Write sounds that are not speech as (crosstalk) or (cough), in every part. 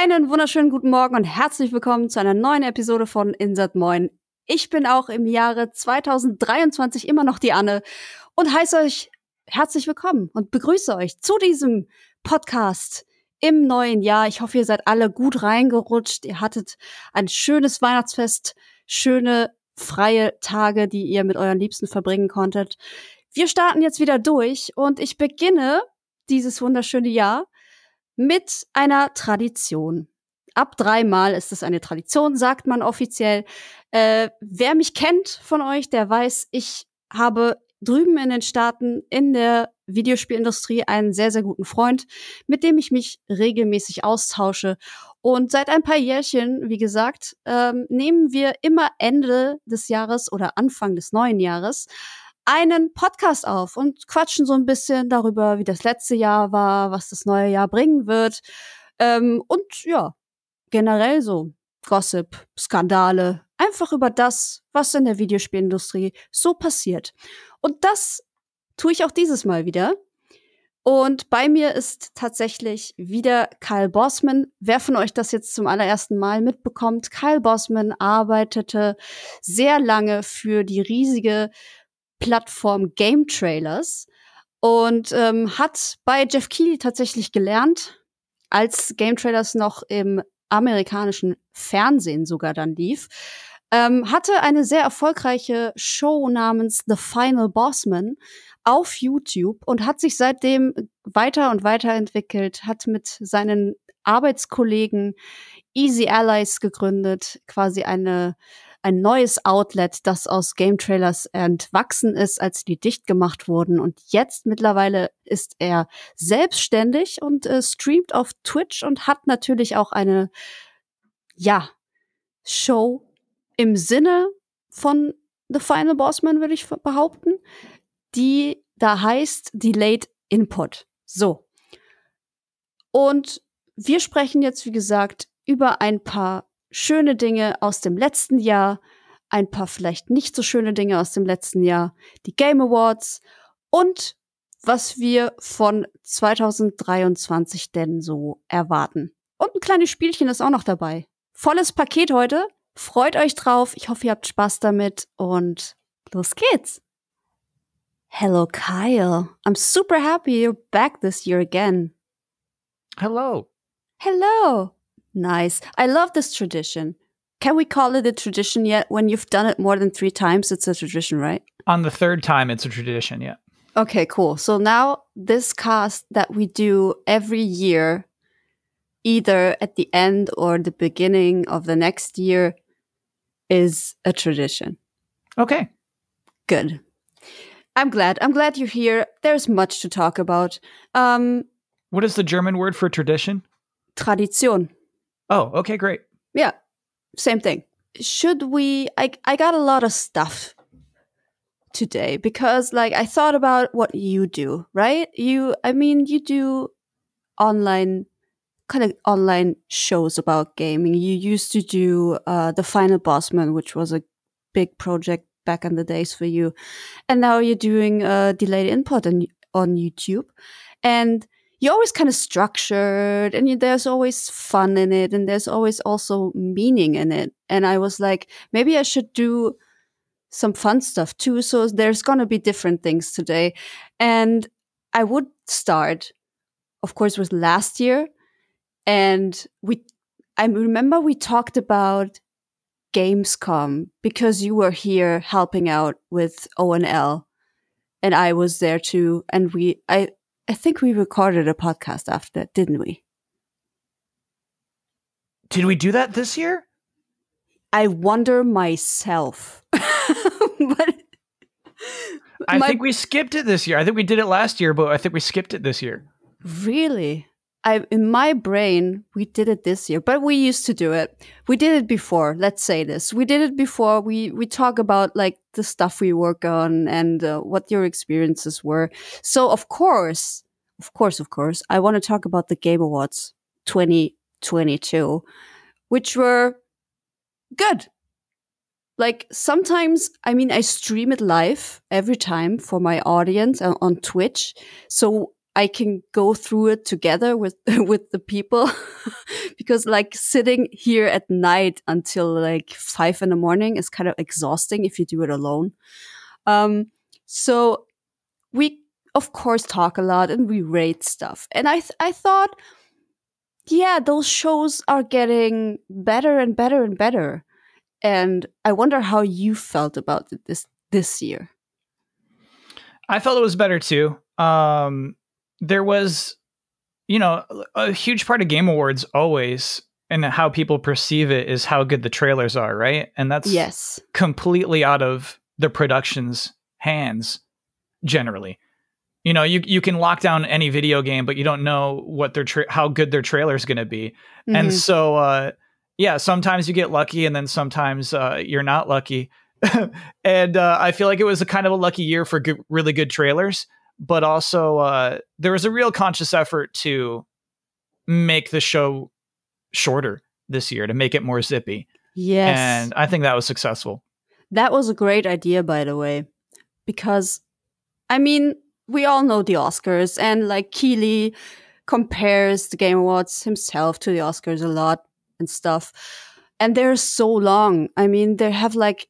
Einen wunderschönen guten Morgen und herzlich willkommen zu einer neuen Episode von Insert Moin. Ich bin auch im Jahre 2023 immer noch die Anne und heiße euch herzlich willkommen und begrüße euch zu diesem Podcast im neuen Jahr. Ich hoffe, ihr seid alle gut reingerutscht. Ihr hattet ein schönes Weihnachtsfest, schöne freie Tage, die ihr mit euren Liebsten verbringen konntet. Wir starten jetzt wieder durch und ich beginne dieses wunderschöne Jahr mit einer Tradition. Ab dreimal ist es eine Tradition, sagt man offiziell. Äh, wer mich kennt von euch, der weiß, ich habe drüben in den Staaten in der Videospielindustrie einen sehr, sehr guten Freund, mit dem ich mich regelmäßig austausche. Und seit ein paar Jährchen, wie gesagt, ähm, nehmen wir immer Ende des Jahres oder Anfang des neuen Jahres einen Podcast auf und quatschen so ein bisschen darüber, wie das letzte Jahr war, was das neue Jahr bringen wird. Ähm, und ja, generell so Gossip, Skandale, einfach über das, was in der Videospielindustrie so passiert. Und das tue ich auch dieses Mal wieder. Und bei mir ist tatsächlich wieder Kyle Bossman. Wer von euch das jetzt zum allerersten Mal mitbekommt, Kyle Bossman arbeitete sehr lange für die riesige Plattform Game Trailers und ähm, hat bei Jeff Keighley tatsächlich gelernt, als Game Trailers noch im amerikanischen Fernsehen sogar dann lief, ähm, hatte eine sehr erfolgreiche Show namens The Final Bossman auf YouTube und hat sich seitdem weiter und weiterentwickelt, hat mit seinen Arbeitskollegen Easy Allies gegründet, quasi eine ein neues Outlet, das aus Game Trailers entwachsen ist, als die dicht gemacht wurden. Und jetzt mittlerweile ist er selbstständig und äh, streamt auf Twitch und hat natürlich auch eine, ja, Show im Sinne von The Final Bossman, würde ich behaupten, die da heißt Delayed Input. So. Und wir sprechen jetzt, wie gesagt, über ein paar schöne Dinge aus dem letzten Jahr, ein paar vielleicht nicht so schöne Dinge aus dem letzten Jahr, die Game Awards und was wir von 2023 denn so erwarten. Und ein kleines Spielchen ist auch noch dabei. Volles Paket heute. Freut euch drauf. Ich hoffe, ihr habt Spaß damit und los geht's. Hello, Kyle. I'm super happy you're back this year again. Hello. Hello. Nice. I love this tradition. Can we call it a tradition yet? When you've done it more than three times, it's a tradition, right? On the third time, it's a tradition, yeah. Okay, cool. So now this cast that we do every year, either at the end or the beginning of the next year, is a tradition. Okay. Good. I'm glad. I'm glad you're here. There's much to talk about. Um, what is the German word for tradition? Tradition. Oh, okay, great. Yeah, same thing. Should we? I I got a lot of stuff today because like I thought about what you do, right? You, I mean, you do online kind of online shows about gaming. You used to do uh, the Final Bosman, which was a big project back in the days for you, and now you're doing uh, delayed input on on YouTube, and you're always kind of structured and there's always fun in it and there's always also meaning in it. And I was like, maybe I should do some fun stuff too. So there's going to be different things today. And I would start, of course, with last year. And we, I remember we talked about Gamescom because you were here helping out with ONL and I was there too. And we, I, I think we recorded a podcast after that, didn't we? Did we do that this year? I wonder myself. (laughs) but I my, think we skipped it this year. I think we did it last year, but I think we skipped it this year. Really? I in my brain we did it this year, but we used to do it. We did it before. Let's say this. We did it before. We we talk about like the stuff we work on and uh, what your experiences were. So of course, of course, of course, I want to talk about the Game Awards 2022, which were good. Like sometimes, I mean, I stream it live every time for my audience on Twitch. So I can go through it together with (laughs) with the people (laughs) because like sitting here at night until like five in the morning is kind of exhausting if you do it alone. Um, so we of course talk a lot and we rate stuff, and I th- I thought, yeah, those shows are getting better and better and better, and I wonder how you felt about it this this year. I felt it was better too. Um, there was, you know, a huge part of Game Awards always and how people perceive it is how good the trailers are, right? And that's yes, completely out of the production's hands generally. You know, you you can lock down any video game, but you don't know what their tra- how good their trailer is going to be. Mm-hmm. And so uh yeah, sometimes you get lucky and then sometimes uh you're not lucky. (laughs) and uh, I feel like it was a kind of a lucky year for good, really good trailers but also uh, there was a real conscious effort to make the show shorter this year to make it more zippy. Yes. And I think that was successful. That was a great idea, by the way, because I mean, we all know the Oscars, and like Keighley compares the Game Awards himself to the Oscars a lot and stuff. And they're so long. I mean, they have like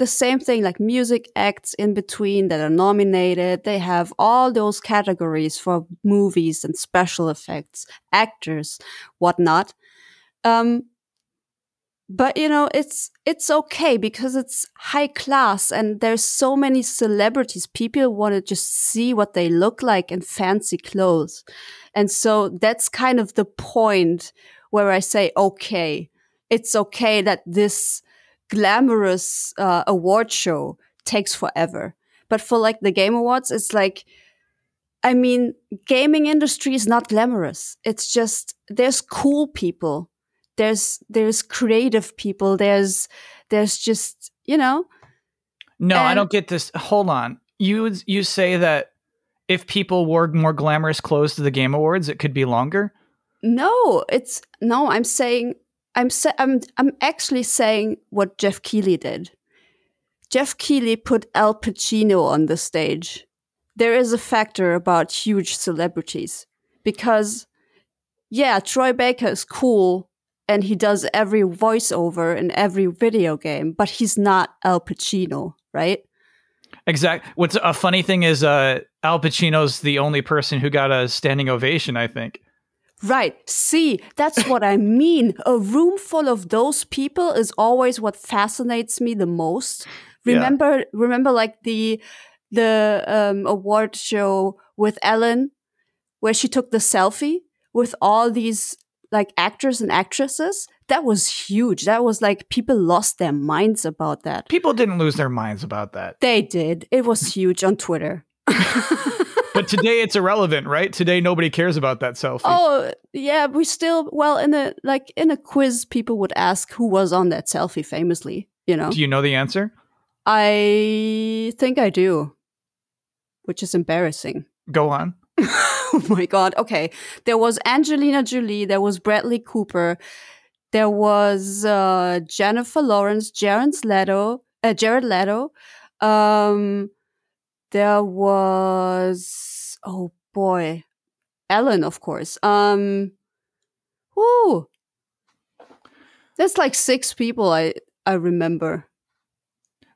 the same thing like music acts in between that are nominated. They have all those categories for movies and special effects, actors, whatnot. Um, but you know, it's it's okay because it's high class and there's so many celebrities. People want to just see what they look like in fancy clothes. And so that's kind of the point where I say, okay, it's okay that this glamorous uh, award show takes forever. But for like the Game Awards, it's like, I mean, gaming industry is not glamorous. It's just there's cool people, there's there's creative people, there's there's just you know. No, and- I don't get this. Hold on, you you say that if people wore more glamorous clothes to the Game Awards, it could be longer. No, it's no. I'm saying I'm sa- I'm I'm actually saying what Geoff Keighley did. Geoff Keighley put Al Pacino on the stage. There is a factor about huge celebrities because yeah, Troy Baker is cool and he does every voiceover in every video game, but he's not Al Pacino, right? Exactly. What's a funny thing is uh Al Pacino's the only person who got a standing ovation, I think. Right. See, that's (laughs) what I mean. A room full of those people is always what fascinates me the most. Remember, yeah. remember like the the um, award show with Ellen, where she took the selfie with all these like actors and actresses. That was huge. That was like people lost their minds about that. People didn't lose their minds about that. They did. It was huge on Twitter. (laughs) (laughs) but today it's irrelevant, right? Today nobody cares about that selfie. Oh, yeah, we still well in a like in a quiz people would ask who was on that selfie famously, you know. Do you know the answer? I think I do. Which is embarrassing. Go on. (laughs) oh my god. Okay. There was Angelina Jolie, there was Bradley Cooper, there was uh, Jennifer Lawrence, Jared Leto, uh, Jared Leto. Um there was oh boy, Ellen, of course. Um, whoo, there's like six people I I remember.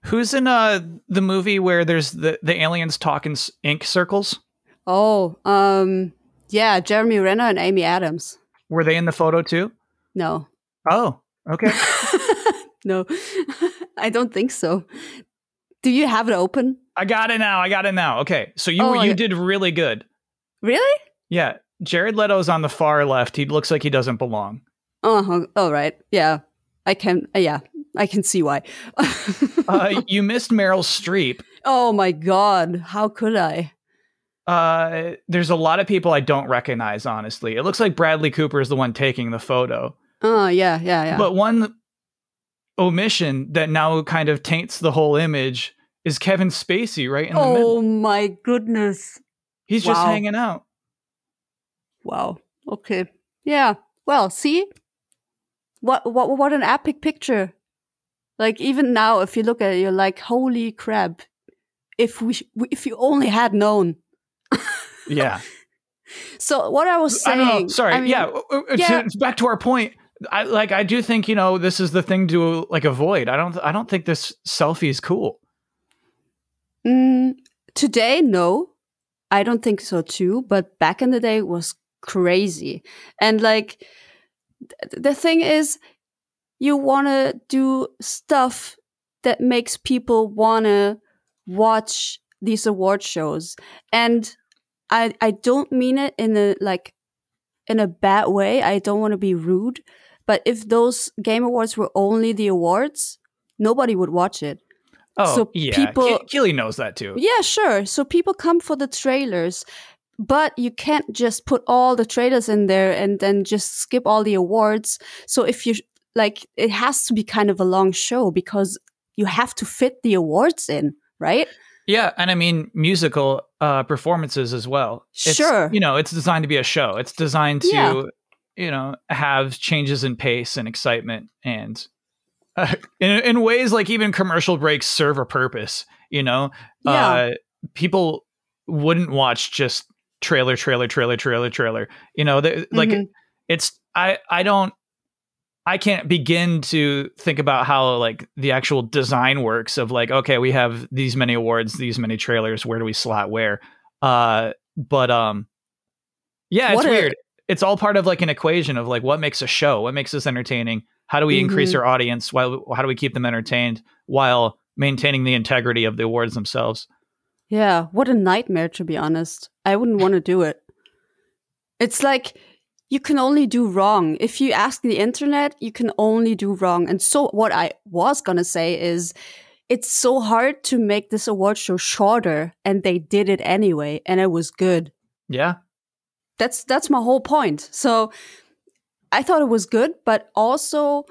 Who's in uh the movie where there's the the aliens talk in ink circles? Oh, um, yeah, Jeremy Renner and Amy Adams. Were they in the photo too? No. Oh, okay. (laughs) no, (laughs) I don't think so. Do you have it open? I got it now. I got it now. Okay. So you oh, you did really good. Really? Yeah. Jared Leto's on the far left. He looks like he doesn't belong. Uh-huh. Oh, right. Yeah. I can uh, yeah, I can see why. (laughs) uh, you missed Meryl Streep. Oh my god. How could I? Uh, there's a lot of people I don't recognize, honestly. It looks like Bradley Cooper is the one taking the photo. Oh, yeah, yeah, yeah. But one omission that now kind of taints the whole image is Kevin Spacey right in the oh, middle. Oh my goodness. He's wow. just hanging out. Wow. Okay. Yeah. Well, see? What what what an epic picture. Like even now if you look at it you're like holy crap. If we if you only had known. yeah. (laughs) So what I was saying, I. Sorry, I mean, yeah, uh, uh, yeah. back to our point. I like. I do think you know this is the thing to like avoid. I don't. I don't think this selfie is cool. Mm, today, no, I don't think so too. But back in the day, was crazy. And like, th- the thing is, you want to do stuff that makes people want to watch these award shows. And I, I don't mean it in a like in a bad way. I don't want to be rude, but if those game awards were only the awards, nobody would watch it. Oh, So yeah. people- Ke- Keighley knows that too. Yeah, sure. So people come for the trailers, but you can't just put all the trailers in there and then just skip all the awards. So if you like, it has to be kind of a long show because you have to fit the awards in, right? Yeah, and I mean musical uh, performances as well. It's, Sure. you know, it's designed to be a show. It's designed to, Yeah. You know, have changes in pace and excitement, and uh, in in ways like even commercial breaks serve a purpose. You know, Yeah. uh, people wouldn't watch just trailer, trailer, trailer, trailer, trailer. You know, they, like Mhm. it's I I don't I can't begin to think about how like the actual design works of like okay we have these many awards these many trailers where do we slot where uh but um yeah it's a- weird it's all part of like an equation of like what makes a show what makes us entertaining how do we increase Mhm. our audience while how do we keep them entertained while maintaining the integrity of the awards themselves Yeah, what a nightmare to be honest. I wouldn't want to do it. It's like you can only do wrong. If you ask the internet, you can only do wrong. And so what I was going to say is it's so hard to make this award show shorter and they did it anyway and it was good. yeah That's that's my whole point. So I thought it was good, but also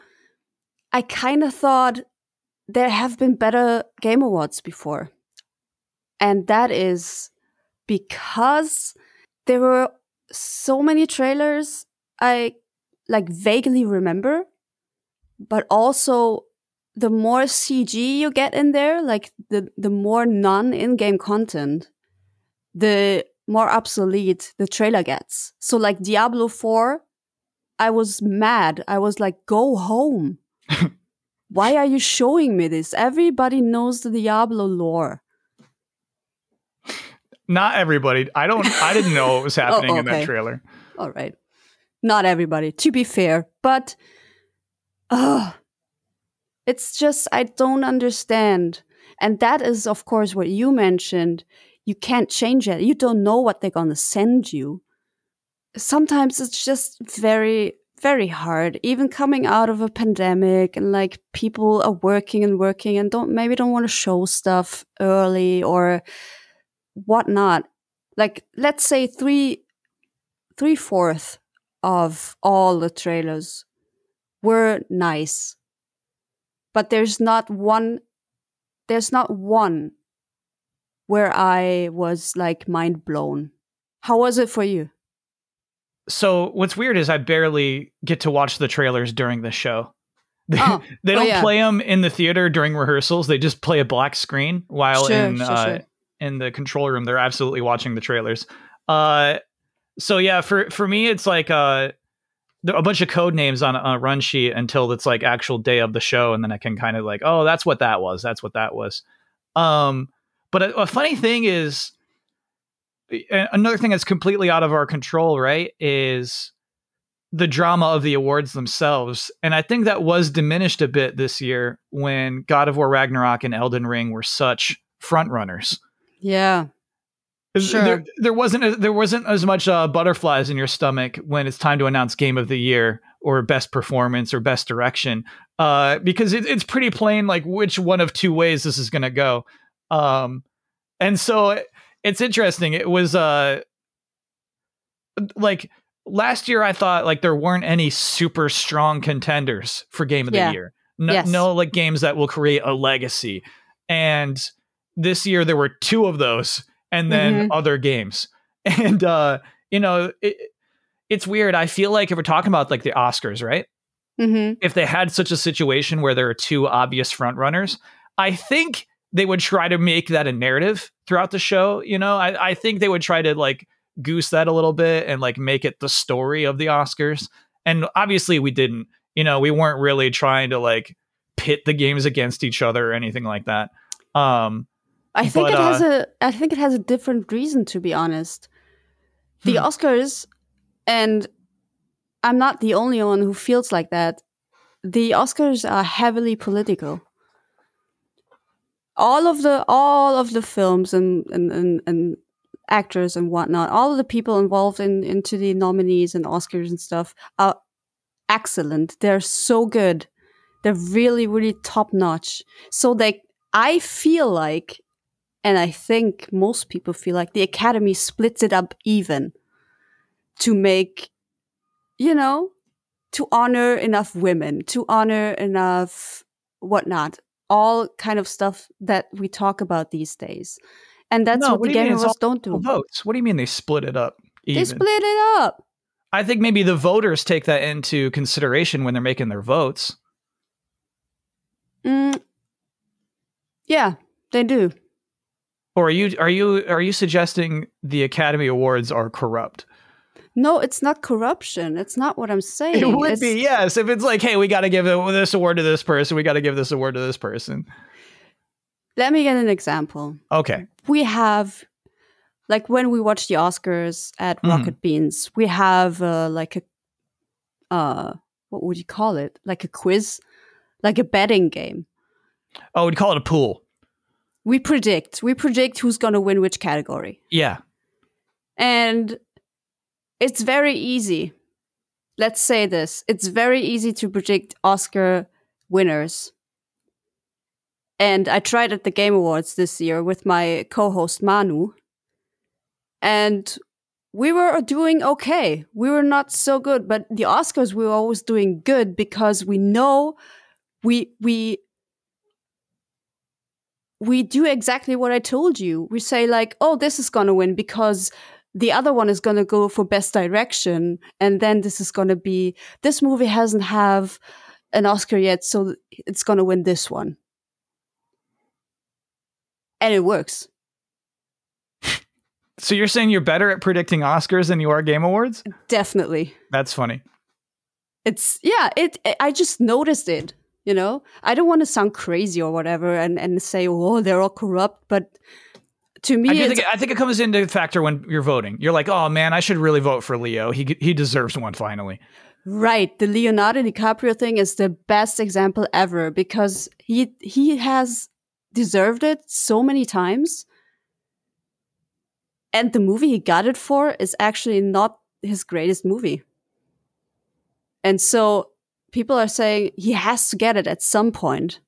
I kind of thought there have been better game awards before. And that is because there were so many trailers I like vaguely remember, but also the more CG you get in there, like the the more non in-game content, the more obsolete the trailer gets. So like Diablo 4, I was mad. I was like, go home. (laughs) Why are you showing me this? Everybody knows the Diablo lore. not everybody i don't i didn't know what was (laughs) happening in that trailer All right. Not everybody, to be fair, but uh, it's just, I don't understand. And that is, of course, what you mentioned. You can't change it. You don't know what they're going to send you. Sometimes it's just very, very hard, even coming out of a pandemic and like people are working and working and don't maybe don't want to show stuff early or whatnot. Like, let's say three three fourths of all the trailers were nice, but there's not one. There's not one where I was like mind blown. How was it for you? so what's weird is I barely get to watch the trailers during the show. They, Oh, (laughs) they oh, don't yeah. play them in the theater during rehearsals. They just play a black screen while Sure, in sure, uh, sure. in the control room. They're absolutely watching the trailers. Uh, so yeah, for for me, it's like uh, a bunch of code names on a, on a run sheet until it's like actual day of the show, and then I can kind of like, oh, that's what that was. That's what that was. Um, but a, a funny thing is, another thing that's completely out of our control, right? Is the drama of the awards themselves. And I think that was diminished a bit this year when God of War Ragnarok and Elden Ring were such front runners. Yeah, Sure. There, there wasn't a, there wasn't as much uh, butterflies in your stomach when it's time to announce Game of the Year or Best Performance or Best Direction, uh, because it, it's pretty plain like which one of two ways this is going to go. Um, and so it- it's interesting. It was uh, like last year. I thought like there weren't any super strong contenders for Game of Yeah. the Year. No, Yes. no, like games that will create a legacy. And this year there were two of those, and then Mhm. other games. (laughs) And uh, you know, it, it's weird. I feel like if we're talking about like the Oscars, right? mm-hmm. if they had such a situation where there are two obvious front runners, I think they would try to make that a narrative throughout the show. You know, I, I think they would try to like goose that a little bit and like make it the story of the Oscars. And obviously we didn't. You know, we weren't really trying to like pit the games against each other or anything like that. Um I think But, it has uh, a I think it has a different reason to be honest. The Hmm. Oscars and I'm not the only one who feels like that. The Oscars are heavily political. All of the all of the films and and, and, and actors and whatnot, all of the people involved in into the nominees and Oscars and stuff are excellent. They're so good. They're really, really top notch. So they I feel like and I think most people feel like the Academy splits it up even to make, you know, to honor enough women, to honor enough whatnot, all kind of stuff that we talk about these days. And that's No, what, what the do you mean? Game It's Awards all don't do. votes. What do you mean they split it up? They split it up. I think maybe the voters take that into consideration when they're making their votes. Mm. Yeah, they do. Or are you are you are you suggesting the Academy Awards are corrupt? No, it's not corruption. It's not what I'm saying. It would It's- be, yes. If it's like, hey, we got to give this award to this person, we got to give this award to this person. Let me get an example. Okay. we have like when we watch the Oscars at Mhm. Rocket Beans, we have uh, like a uh what would you call it? Like a quiz, like a betting game. Oh, we'd call it a pool. We predict. We predict who's going to win which category. Yeah. And it's very easy. Let's say this. It's very easy to predict Oscar winners. And I tried at the Game Awards this year with my co host Manu. And we were doing okay. We were not so good, but the Oscars we were always doing good because we know we we we do exactly what I told you. We say like, "Oh, this is going to win because the other one is going to go for best direction and then this is going to be this movie hasn't have an Oscar yet, so it's going to win this one." And it works. (laughs) So you're saying you're better at predicting Oscars than you are Game Awards? Definitely. That's funny. It's yeah, it I just noticed it, you know? I don't want to sound crazy or whatever and and say, "Oh, they're all corrupt," but to me I, think, I think it comes into factor when you're voting. You're like, oh man, I should really vote for Leo. He he deserves one finally. Right, the Leonardo DiCaprio thing is the best example ever because he he has deserved it so many times. And the movie he got it for is actually not his greatest movie. And so people are saying he has to get it at some point.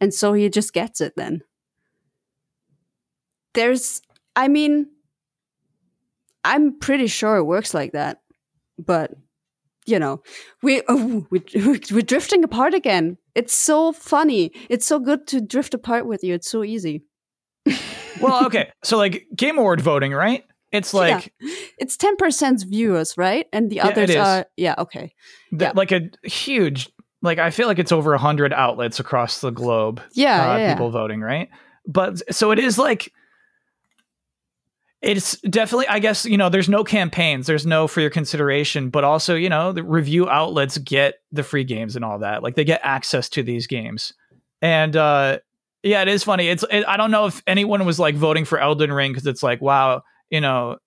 And so he just gets it then. There's I mean I'm pretty sure it works like that. But you know, we, oh, we (laughs) we're drifting apart again. It's so funny. It's so good to drift apart with you. It's so easy. Well, (laughs) okay. so like Game Award voting, right? It's like It's ten percent viewers, right? And the others is. are yeah, okay. th- yeah. like a huge like I feel like it's over a hundred outlets across the globe. Yeah, uh, yeah, yeah. people voting, right? But so it is like it's definitely I guess, you know, there's no campaigns, there's no for your consideration, but also, you know, the review outlets get the free games and all that. Like they get access to these games. And uh yeah, it is funny. It's it, I don't know if anyone was like voting for Elden Ring cuz it's like, wow, you know,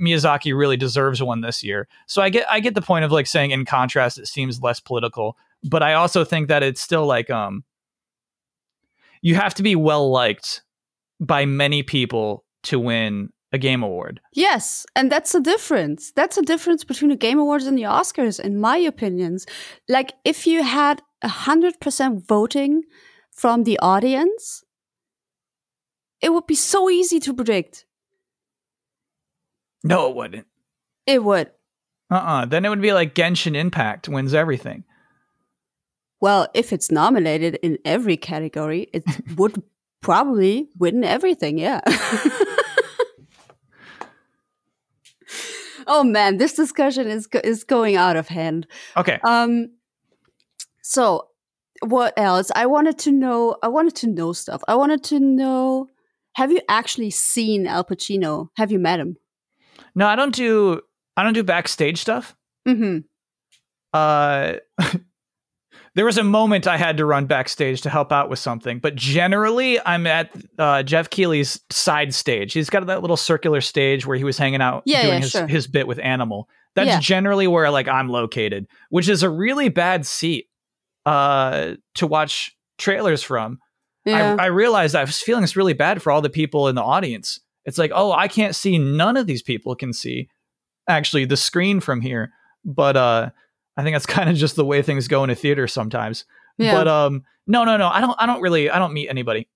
Miyazaki really deserves one this year. So I get I get the point of like saying in contrast it seems less political, but I also think that it's still like um you have to be well liked by many people to win a game award. Yes, and that's the difference. That's the difference between the Game Awards and the Oscars, in my opinions. Like, if you had a hundred percent voting from the audience, it would be so easy to predict. No, it wouldn't. It would. Uh-uh. Then it would be like Genshin Impact wins everything. Well, if it's nominated in every category, it (laughs) would probably win everything. Yeah. (laughs) oh man, this discussion is is going out of hand. Okay. Um. So, what else? I wanted to know. I wanted to know stuff. I wanted to know. Have you actually seen Al Pacino? Have you met him? No, I don't do I don't do backstage stuff. Mm-hmm. Uh (laughs) there was a moment I had to run backstage to help out with something, but generally I'm at uh, Geoff Keighley's side stage. He's got that little circular stage where he was hanging out Yeah, doing yeah, his, sure. his bit with Animal. That's Yeah. generally where like I'm located, which is a really bad seat uh to watch trailers from. Yeah. I, I realized I was feeling this really bad for all the people in the audience. It's like, oh, I can't see. None of these people can see actually the screen from here. But uh, I think that's (laughs) kind of just the way things go in a theater sometimes. yeah. But um, no, no, no. I don't. I don't really. I don't meet anybody.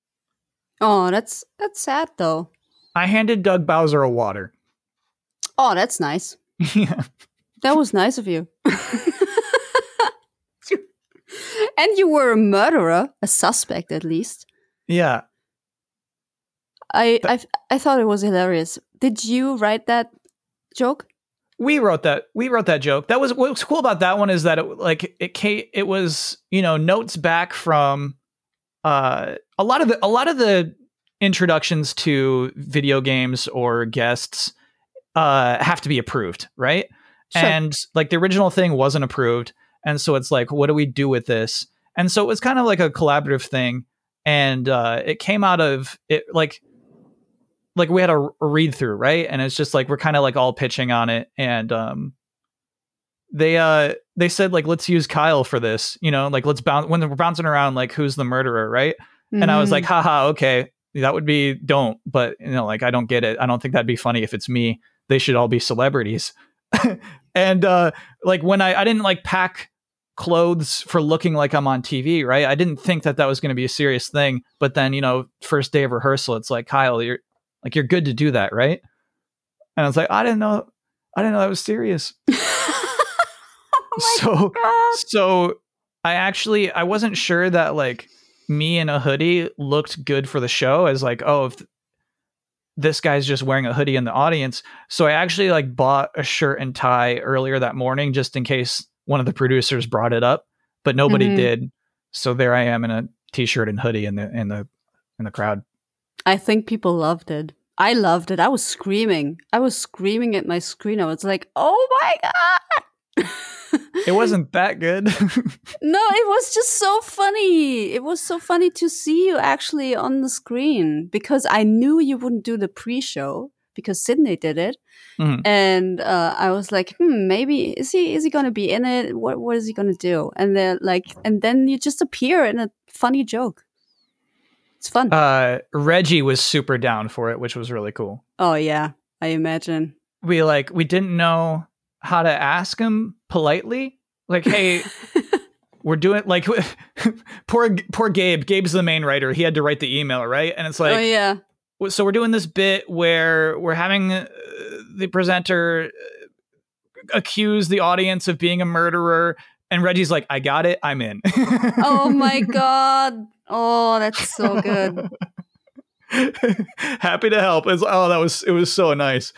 oh, that's that's sad though. I handed Doug Bowser a water. Oh, that's nice. yeah. (laughs) That was nice of you. (laughs) and you were a murderer, a suspect at least. Yeah. I I I thought it was hilarious. Did you write that joke? We wrote that we wrote that joke. That was what was cool about that one is that it like it came it was you know notes back from uh a lot of the a lot of the introductions to video games or guests uh have to be approved right? Sure. and like the original thing wasn't approved and so it's like what do we do with this? And so it was kind of like a collaborative thing and uh it came out of it like like we had a, a read through right? And it's just like we're kind of like all pitching on it. And um they uh they said like let's use kyle for this you know? Like let's bounce when we're bouncing around like who's the murderer right? And i was like haha okay. That would be don't but you know like i don't get it. I don't think that'd be funny if it's me. They should all be celebrities. (laughs) And uh like when i i didn't like pack clothes for looking like i'm on tv right? I didn't think that that was going to be a serious thing but then you know first day of rehearsal it's like kyle you're like you're good to do that right and i was like i didn't know i didn't know that was serious (laughs) oh so god. so I actually I wasn't sure that like me in a hoodie looked good for the show as like oh if this guy's just wearing a hoodie in the audience. So I actually like bought a shirt and tie earlier that morning just in case one of the producers brought it up, but nobody Mhm. did. So there I am in a t-shirt and hoodie in the in the in the crowd. I think people loved it. I loved it. I was screaming. I was screaming at my screen. I was like, "Oh my god!" It wasn't that good. (laughs) No, it was just so funny. It was so funny to see you actually on the screen because I knew you wouldn't do the pre-show because Sydney did it, Mhm. and uh, I was like, hmm, maybe is he is he gonna be in it? What what is he gonna do? And then like, and then you just appear in a funny joke. It's fun. uh Reggie was super down for it, which was really cool. oh yeah, I imagine. we like we didn't know how to ask him politely like hey (laughs) we're doing like (laughs) poor poor gabe gabe's the main writer he had to write the email right and it's like, oh yeah. so we're doing this bit where we're having uh, the presenter uh, accuse the audience of being a murderer and reggie's like i got it i'm in Oh my (laughs) god. Oh, that's so good. (laughs) happy to help it's, oh that was it was so nice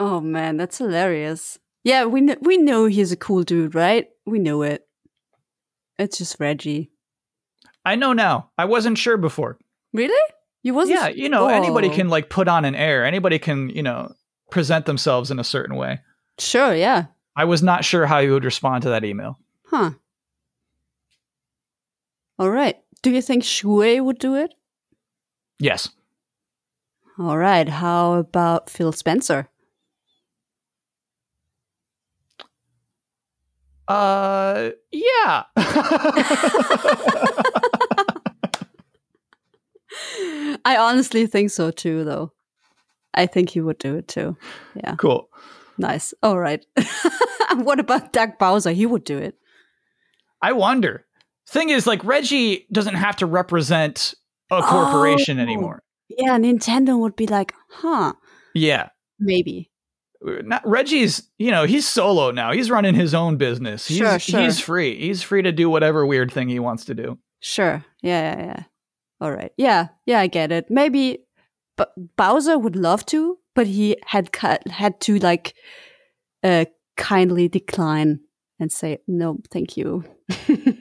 Oh man, that's hilarious. Yeah, we kn- we know he's a cool dude, right? We know it. It's just Reggie. i know now i wasn't sure before Really? You wasn't? yeah you know anybody Oh. can like put on an air anybody can you know present themselves in a certain way Sure. Yeah. i was not sure how you would respond to that email Huh. All right. Do you think Shui would do it? yes All right. How about Phil Spencer? uh yeah (laughs) I honestly think so too, though. I think he would do it too. Yeah. cool Nice. All right. (laughs) what about Doug Bowser? He would do it. i wonder thing is like reggie doesn't have to represent a corporation Oh. anymore Yeah, Nintendo would be like, huh, yeah maybe. not Reggie's, you know, he's solo now. He's running his own business. He's Sure, sure. he's free. He's free to do whatever weird thing he wants to do. Sure. Yeah, yeah, yeah. All right. Yeah, yeah, I get it. Maybe but Bowser would love to, but he had cut, had to like uh kindly decline and say no, thank you. (laughs)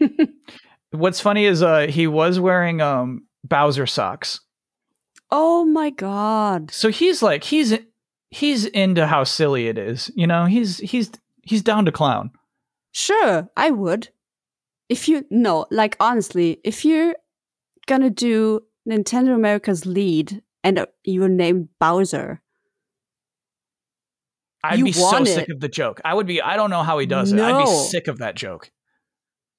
What's funny is uh he was wearing um Bowser socks. oh my god. So he's like he's he's into how silly it is. You know, he's he's he's down to clown. Sure, I would. If you no, like honestly, if you're gonna do Nintendo America's lead and uh, you're named Bowser, I'd You be so want sick of the joke. I would be. I don't know how he does it. I'd be sick of that joke.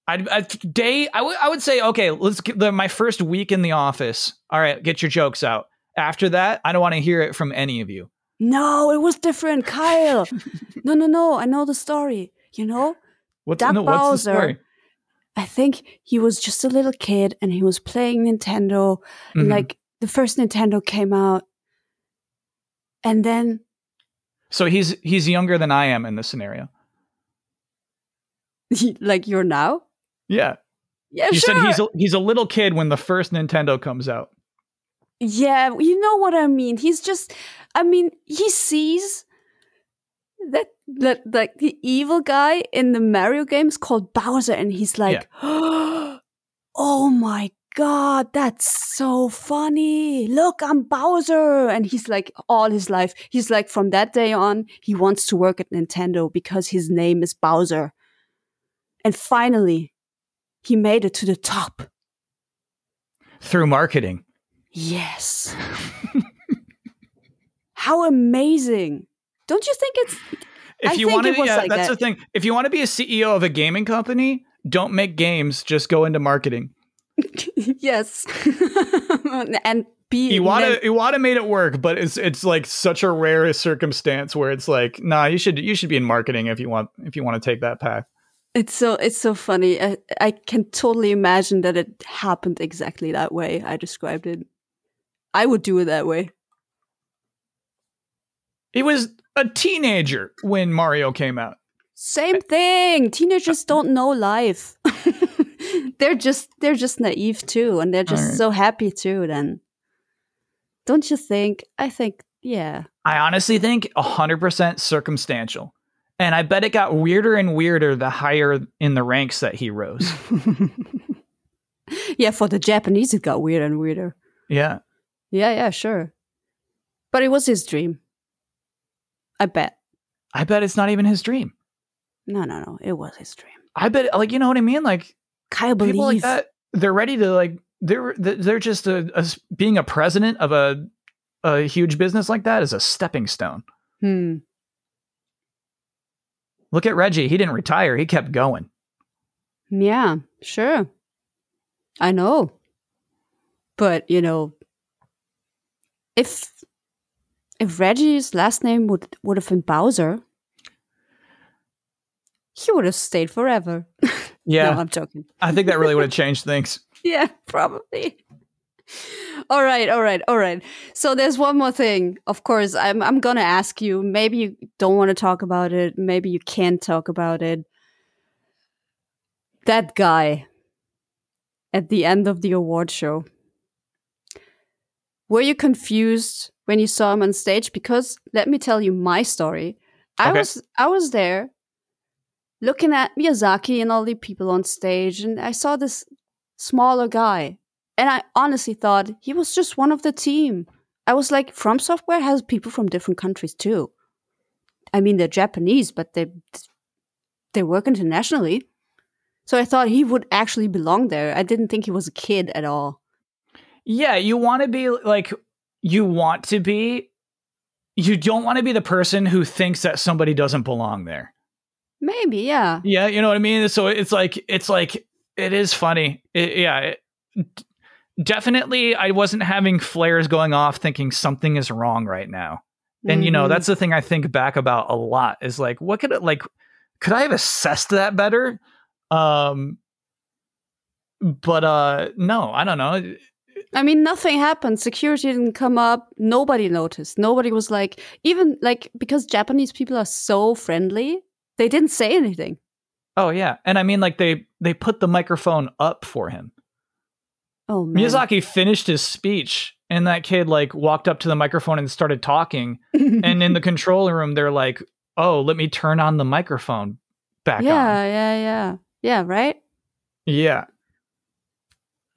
I'd, I'd day. I would. I would say, okay, let's get the, my first week in the office. All right, get your jokes out. After that, I don't want to hear it from any of you. no, it was different, Kyle. (laughs) no, no, no, I know the story. You know, What's That no, what's the Bowser- story? I think he was just a little kid and he was playing Nintendo. And Mhm. like the first Nintendo came out, and then So he's he's younger than I am in this scenario. (laughs) like you're now. Yeah, Yeah, you sure. said he's a, he's a little kid when the first Nintendo comes out. Yeah, you know what I mean. He's just I mean, he sees that that like the evil guy in the Mario games called Bowser and he's like, (gasps) "Oh my god, that's so funny. Look, I'm Bowser." And he's like all his life, he's like from that day on, he wants to work at Nintendo because his name is Bowser. And finally, he made it to the top. through marketing. Yes. How amazing. Don't you think it's If I you want to, yeah, like that's that. the thing. If you want to be a CEO of a gaming company, don't make games. Just go into marketing. (laughs) yes. (laughs) and be Iwata Iwata made it work, but it's it's like such a rare circumstance where it's like, nah, you should you should be in marketing if you want if you want to take that path. It's so it's so funny. I, I can totally imagine that it happened exactly that way I described it. I would do it that way. He was a teenager when Mario came out. Same thing. Teenagers uh, don't know life. (laughs) they're just they're just naive too and they're just Alright. so happy too then. Don't you think? I think yeah. I honestly think 100% circumstantial. And I bet it got weirder and weirder the higher in the ranks that he rose. (laughs) yeah, for the Japanese, it got weirder and weirder. yeah. Yeah, yeah, sure. But it was his dream. I bet. I bet it's not even his dream. No, no, no. It was his dream. I bet like you know what I mean? Like Kyle believe. people like that they're ready to like they're they're just a, a being a president of a a huge business like that is a stepping stone. Hmm. Look at Reggie. He didn't retire. He kept going. Yeah, sure. I know. But, you know, if if Reggie's last name would would have been Bowser, he would have stayed forever. (laughs) Yeah. No, I'm joking. I think that really would have (laughs) changed things. Yeah, probably. All right, all right, all right. So there's one more thing. Of course, I'm I'm gonna ask you. Maybe you don't want to talk about it. Maybe you can't talk about it. That guy at the end of the award show. Were you confused when you saw him on stage? Because let me tell you my story. I Okay. was I was there looking at Miyazaki and all the people on stage, and I saw this smaller guy. And I honestly thought he was just one of the team. I was like, From Software has people from different countries too. I mean, they're Japanese, but they they work internationally. So I thought he would actually belong there. I didn't think he was a kid at all. Yeah, you want to be like you want to be you don't want to be the person who thinks that somebody doesn't belong there. Maybe, yeah. Yeah, you know what I mean? So it's like it's like it is funny. It, yeah, it, definitely I wasn't having flares going off thinking something is wrong right now. And you know, Mhm. that's the thing I think back about a lot is like what could it like could I have assessed that better? Um but uh no, I don't know. I mean, nothing happened. Security didn't come up. Nobody noticed. Nobody was like, even like, because Japanese people are so friendly, they didn't say anything. Oh yeah. And I mean like they they put the microphone up for him. Oh, man. Miyazaki finished his speech and that kid like walked up to the microphone and started talking (laughs) and in the control room they're like, "Oh, let me turn on the microphone back yeah, on." yeah, yeah. Yeah, right? Yeah.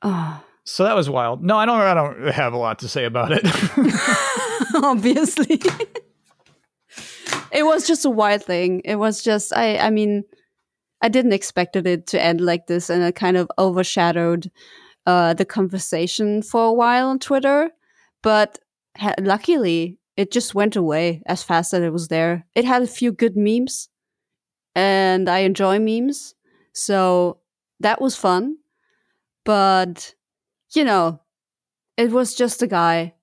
Oh. So that was wild. No, I don't I don't have a lot to say about it. (laughs) (laughs) Obviously. it was just a wild thing. It was just I I mean I didn't expect it to end like this and it kind of overshadowed uh, the conversation for a while on Twitter. But ha- luckily, it just went away as fast as it was there. It had a few good memes, and I enjoy memes, so that was fun. But you know, it was just a guy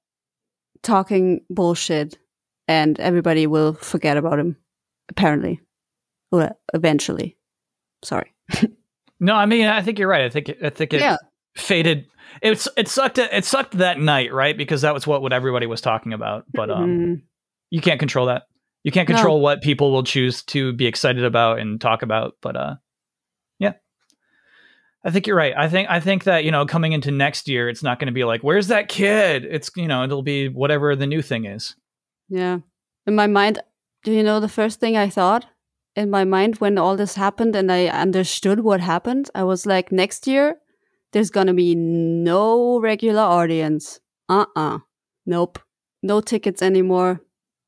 talking bullshit, and everybody will forget about him. Apparently, or eventually. Sorry. (laughs) no, I mean, I think you're right. I think I think it yeah. Faded. It's it sucked. It sucked that night, right? Because that was what what everybody was talking about. But um, mm. you can't control that. You can't control no. what people will choose to be excited about and talk about. But uh, yeah, I think you're right. I think I think that you know coming into next year, it's not going to be like, "Where's that kid?" It's you know it'll be whatever the new thing is. Yeah, in my mind, do you know the first thing I thought? in my mind when all this happened and I understood what happened. I was like, next year, there's gonna be no regular audience. Uh uh Nope. No tickets anymore.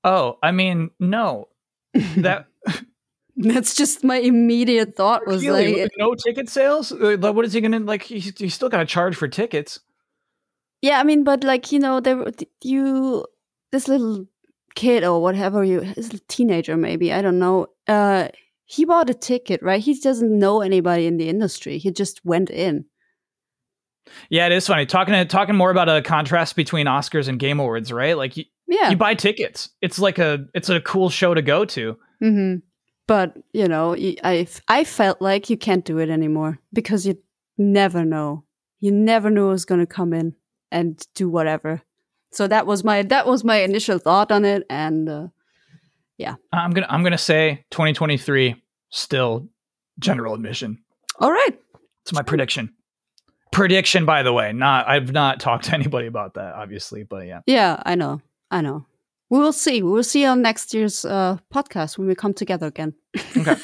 Oh, I mean, no. (laughs) That. (laughs) That's just my immediate thought was really? like no ticket sales. Uh, what is he gonna like? He's, he's still got to charge for tickets. Yeah, I mean, but like you know, there you this little kid or whatever you is teenager maybe i don't know uh he bought a ticket right he doesn't know anybody in the industry he just went in yeah it is funny. Talking talking more about a contrast between oscars and game awards right? Like you, yeah. you buy tickets. It's like a it's a cool show to go to. Mm-hmm. but you know i i felt like you can't do it anymore because you never know. You never know who's going to come in and do whatever. So that was my that was my initial thought on it and uh, yeah. I'm gonna i'm gonna say 2023 still general admission. All right. It's my prediction prediction by the way not i've not (laughs) talked to anybody about that obviously but yeah yeah i know i know we will see we will see on next year's uh, podcast when we come together again okay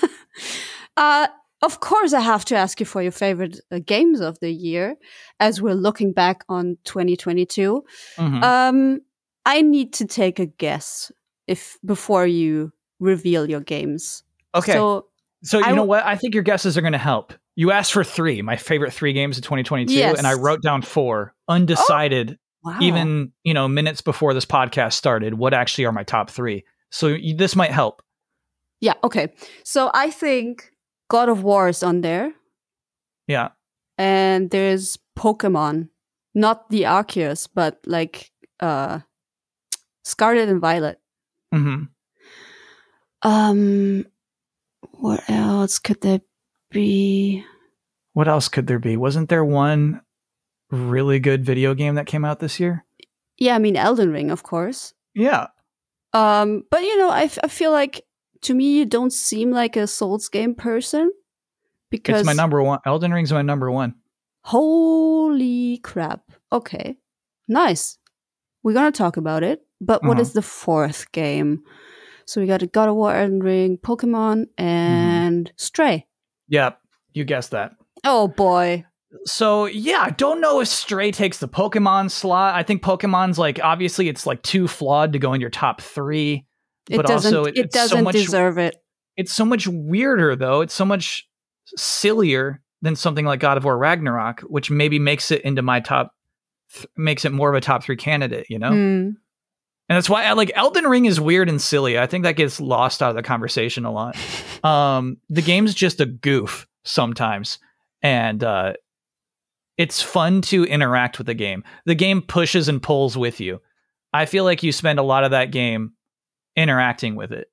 (laughs) uh of course, I have to ask you for your favorite uh, games of the year as we're looking back on 2022. Mm-hmm. Um, I need to take a guess if before you reveal your games. Okay. So, so you I know what? I think your guesses are going to help. You asked for three, my favorite three games of 2022, yes. and I wrote down four, undecided. Oh, wow. Even you know minutes before this podcast started, what actually are my top three? So this might help. Yeah. Okay. So I think God of War is on there. Yeah. And there's Pokemon, not the Arceus, but like uh Scarlet and Violet. Mm-hmm. Um what else could there be? What else could there be? Wasn't there one really good video game that came out this year? Yeah, I mean Elden Ring, of course. Yeah. Um, but you know, I, f- I feel like to me you don't seem like a Souls game person because it's my number one. Elden Ring's my number one. Holy crap! Okay, nice. We're gonna talk about it. But what uh-huh. is the fourth game? So we got a God of War, Elden Ring, Pokemon, mm-hmm. and mm. Stray. Yep, you guessed that. Oh boy. So yeah, I don't know if Stray takes the Pokemon slot. I think Pokemon's like obviously it's like too flawed to go in your top three. It but doesn't. Also, it, it doesn't so much, deserve it. It's so much weirder though. It's so much sillier than something like God of War Ragnarok, which maybe makes it into my top, th- makes it more of a top three candidate. You know. Mm. And that's why I like Elden Ring is weird and silly. I think that gets lost out of the conversation a lot. (laughs) um, the game's just a goof sometimes. And uh, it's fun to interact with the game. The game pushes and pulls with you. I feel like you spend a lot of that game interacting with it.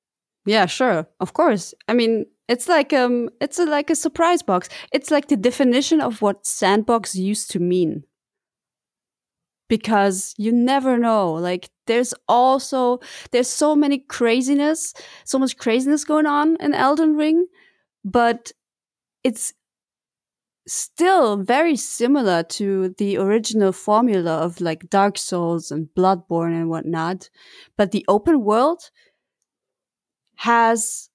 Yeah, sure. Of course. I mean, it's like um it's a, like a surprise box. It's like the definition of what sandbox used to mean. Because you never know. Like there's also there's so many craziness, so much craziness going on in Elden Ring, but it's still very similar to the original formula of like Dark Souls and Bloodborne and whatnot. But the open world has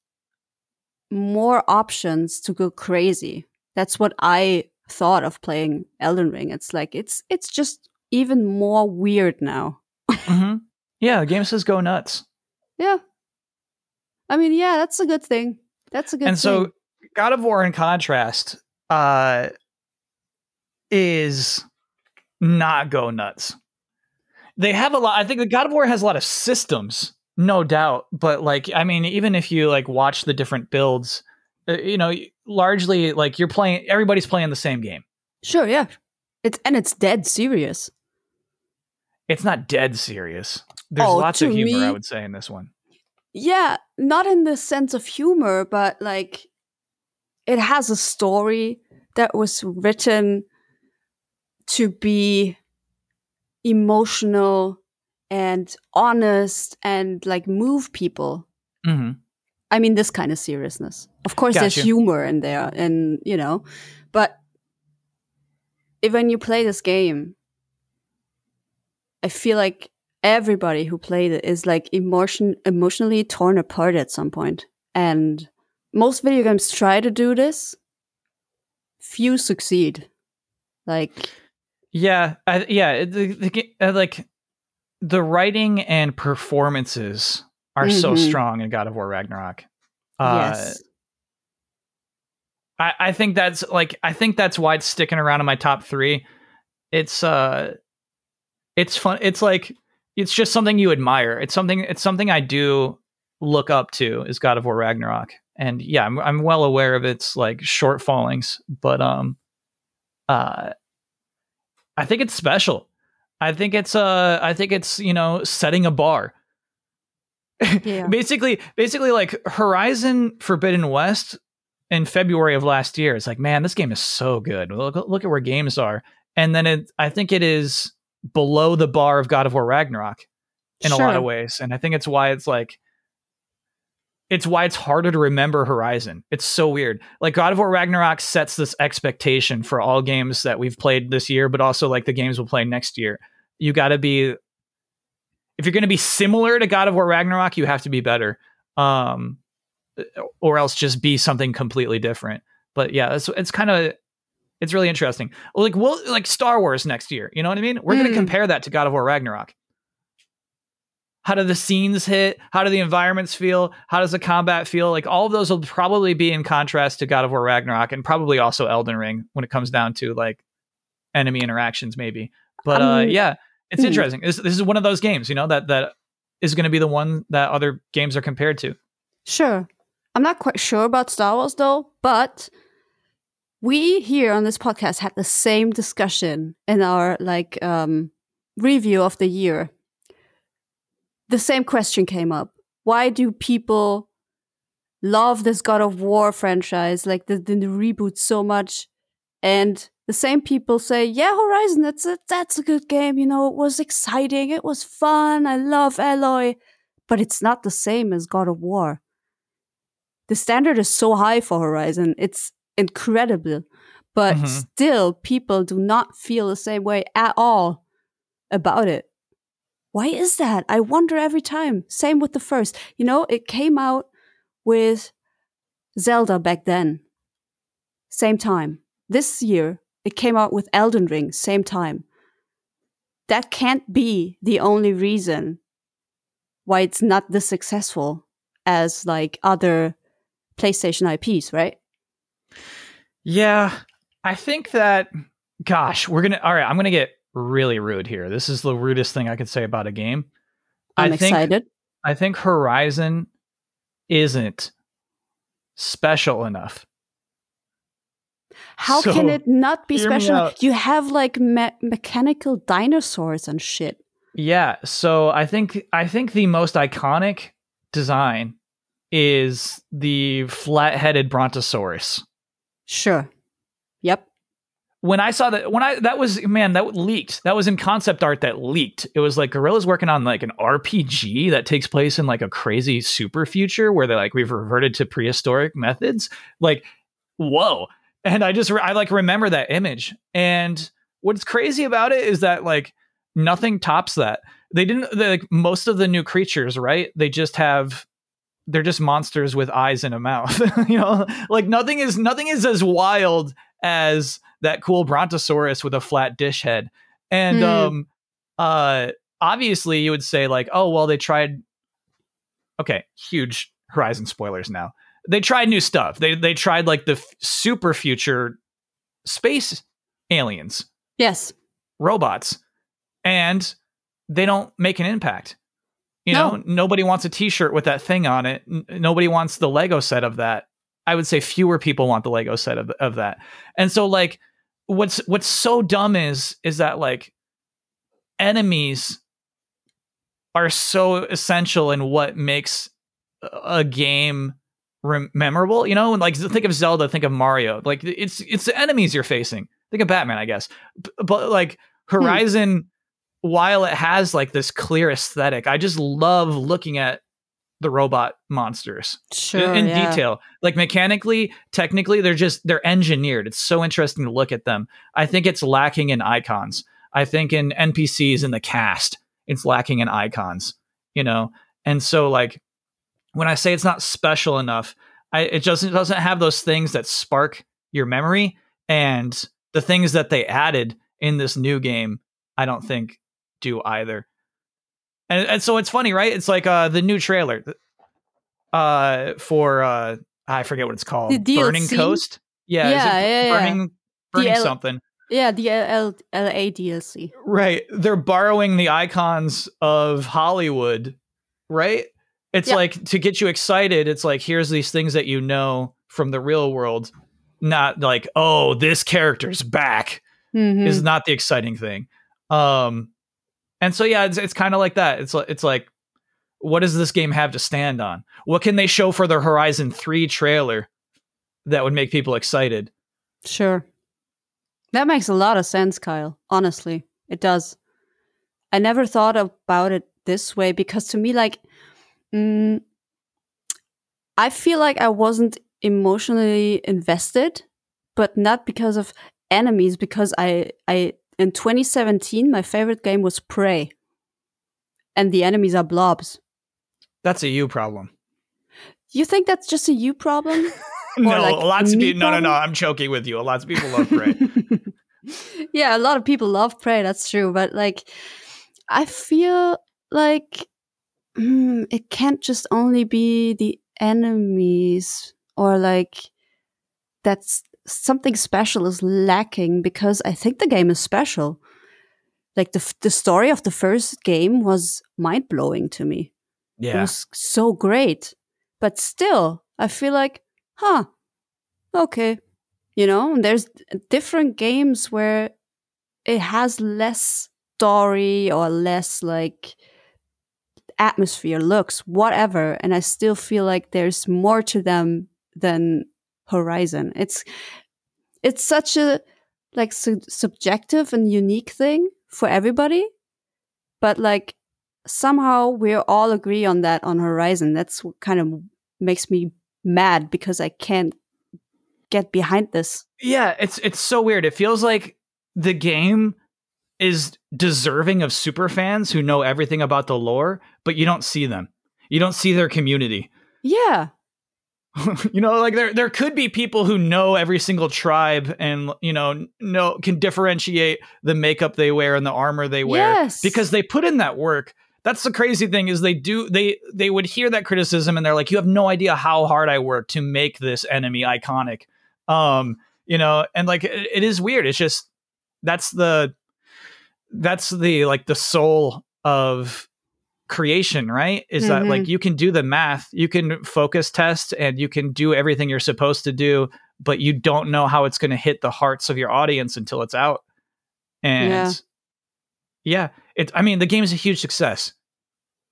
more options to go crazy. That's what I thought of playing Elden Ring. It's like it's it's just even more weird now. mm-hmm. (laughs) Yeah, games game says go nuts. Yeah. I mean, yeah, that's a good thing. That's a good and thing. so God of War in contrast uh is not go nuts. They have a lot I think the God of War has a lot of systems, no doubt, but like I mean even if you like watch the different builds, uh, you know, largely like you're playing everybody's playing the same game. Sure, yeah. It's and it's dead serious. It's not dead serious. There's Oh, lots of humor I would say in this one. Yeah, not in the sense of humor, but like it has a story that was written to be emotional and honest and like move people. Mhm. I mean, this kind of seriousness. Of course, there's humor in there, and you know, but if, when you play this game, I feel like everybody who played it is like emotion emotionally torn apart at some point. And most video games try to do this. Few succeed. Like, Yeah, I, yeah, the, the, uh, like the writing and performances are so Mhm. strong in God of War Ragnarok. Uh, yes, I, I think that's like I think that's why it's sticking around in my top three. It's uh, it's fun. It's like it's just something you admire. It's something. It's something I do look up to is God of War Ragnarok. And yeah, I'm I'm well aware of its like shortfallings, but um, uh, I think it's special. I think it's uh, I think it's you know setting a bar. yeah, (laughs) basically basically like horizon forbidden west in february of last year it's like man this game is so good look, look at where games are and then it i think it is below the bar of god of war ragnarok in a lot of ways and i think it's why it's like it's why it's harder to remember horizon. It's so weird. Like god of war ragnarok sets this expectation for all games that we've played this year but also like the games we'll play next year. You got to be if you're going to be similar to God of War Ragnarok, you have to be better, um, or else just be something completely different. But yeah, it's it's kind of it's really interesting. Like we'll like Star Wars next year. You know what I mean? We're going Mm. to compare that to God of War Ragnarok. How do the scenes hit? How do the environments feel? How does the combat feel? Like all of those will probably be in contrast to God of War Ragnarok, and probably also Elden Ring when it comes down to like enemy interactions, maybe. But uh, Um, yeah, it's hmm. interesting. This, this is one of those games, you know, that that is going to be the one that other games are compared to. Sure. I'm not quite sure about Star Wars though, but we here on this podcast had the same discussion in our like um review of the year. The same question came up. Why do people love this God of War franchise, like the, the, the reboot so much? And the same people say, "Yeah, Horizon, that's a that's a good game. You know, it was exciting, it was fun. I love Aloy, but it's not the same as God of War." the standard is so high for Horizon. It's incredible. But Mhm. still, people do not feel the same way at all about it. Why is that? I wonder every time. Same with the first. You know, it came out with Zelda back then. Same time. This year, it came out with Elden Ring. Same time. That can't be the only reason why it's not this successful as like other PlayStation IPs, right? Yeah, I think that. Gosh, we're gonna. All right, I'm gonna get really rude here. This is the rudest thing I could say about a game. I'm I think excited. I think Horizon isn't special enough. How so, can it not be special? You have like me- mechanical dinosaurs and shit. Yeah, so I think I think the most iconic design is the flat-headed Brontosaurus. Sure. Yep. when I saw that, when I that was man, that leaked. That was in concept art that leaked. It was like Guerrilla's working on like an RPG that takes place in like a crazy super future where they're like we've reverted to prehistoric methods. Like, whoa! And I just I like remember that image. And what's crazy about it is that like nothing tops that. They didn't like most of the new creatures, right? They just have they're just monsters with eyes and a mouth. (laughs) you know, like nothing is nothing is as wild as that cool brontosaurus with a flat dish head and Hmm. um uh obviously you would say like oh well they tried okay huge Horizon spoilers now. They tried new stuff. They they tried like the f- super future space aliens, Yes. robots, and they don't make an impact. You No. know, nobody wants a T-shirt with that thing on it. N- nobody wants the Lego set of that. I would say fewer people want the Lego set of of that. And so, like, what's what's so dumb is is that like enemies are so essential in what makes a game rem- memorable. You know, and like think of Zelda, think of Mario. Like it's it's the enemies you're facing. Think of Batman, I guess. B- but like hmm. Horizon, while it has like this clear aesthetic, I just love looking at the robot monsters Sure. in, in yeah. detail. Like mechanically, technically, they're just they're engineered. It's so interesting to look at them. I think it's lacking in icons. I think in NPCs in the cast, it's lacking in icons. You know, and so like when I say it's not special enough, I, it just it doesn't have those things that spark your memory and the things that they added in this new game. I don't think do either. And, and so it's funny, right? It's like uh the new trailer uh for uh I forget what it's called. The Burning Coast. Yeah, is it Yeah, yeah, yeah. burning burning DL something. Yeah, the L- LA DLC. Right. They're borrowing the icons of Hollywood, right? It's Yeah. like to get you excited, it's like here's these things that you know from the real world, not like, oh, this character's back Mhm. is not the exciting thing. Um and so yeah, it's it's kind of like that. It's it's like what does this game have to stand on? What can they show for their Horizon 3 trailer that would make people excited? Sure. That makes a lot of sense, Kyle. Honestly, it does. I never thought about it this way because to me, like, mm, I feel like I wasn't emotionally invested, but not because of enemies. Because I, I in 2017, my favorite game was Prey, and the enemies are blobs. That's a you problem. You think that's just a you problem? (laughs) no, like lots of people. No, no, no. I'm joking with you. A lots of people love Prey. (laughs) yeah, a lot of people love Prey. That's true, but like, I feel like mm, it can't just only be the enemies, or like that's something special is lacking because I think the game is special. Like the the story of the first game was mind blowing to me. It yeah. was so great. But still, I feel like, huh, okay. You know, and there's different games where it has less story or less like atmosphere, looks, whatever. And I still feel like there's more to them than Horizon. It's it's such a like su- subjective and unique thing for everybody, but like somehow we all agree on that on Horizon. That's what kind of makes me mad because I can't get behind this. Yeah, it's it's so weird. It feels like the game is deserving of super fans who know everything about the lore, but you don't see them. You don't see their community. Yeah. (laughs) you know, like there there could be people who know every single tribe and you know know can differentiate the makeup they wear and the armor they wear Yes. because they put in that work. That's the crazy thing is they do they they would hear that criticism and they're like you have no idea how hard I worked to make this enemy iconic. Um, you know, and like it, it is weird. It's just that's the that's the like the soul of creation, right? Is that like you can do the math, you can focus test and you can do everything you're supposed to do, but you don't know how it's going to hit the hearts of your audience until it's out. And Yeah. yeah, it I mean the game is a huge success.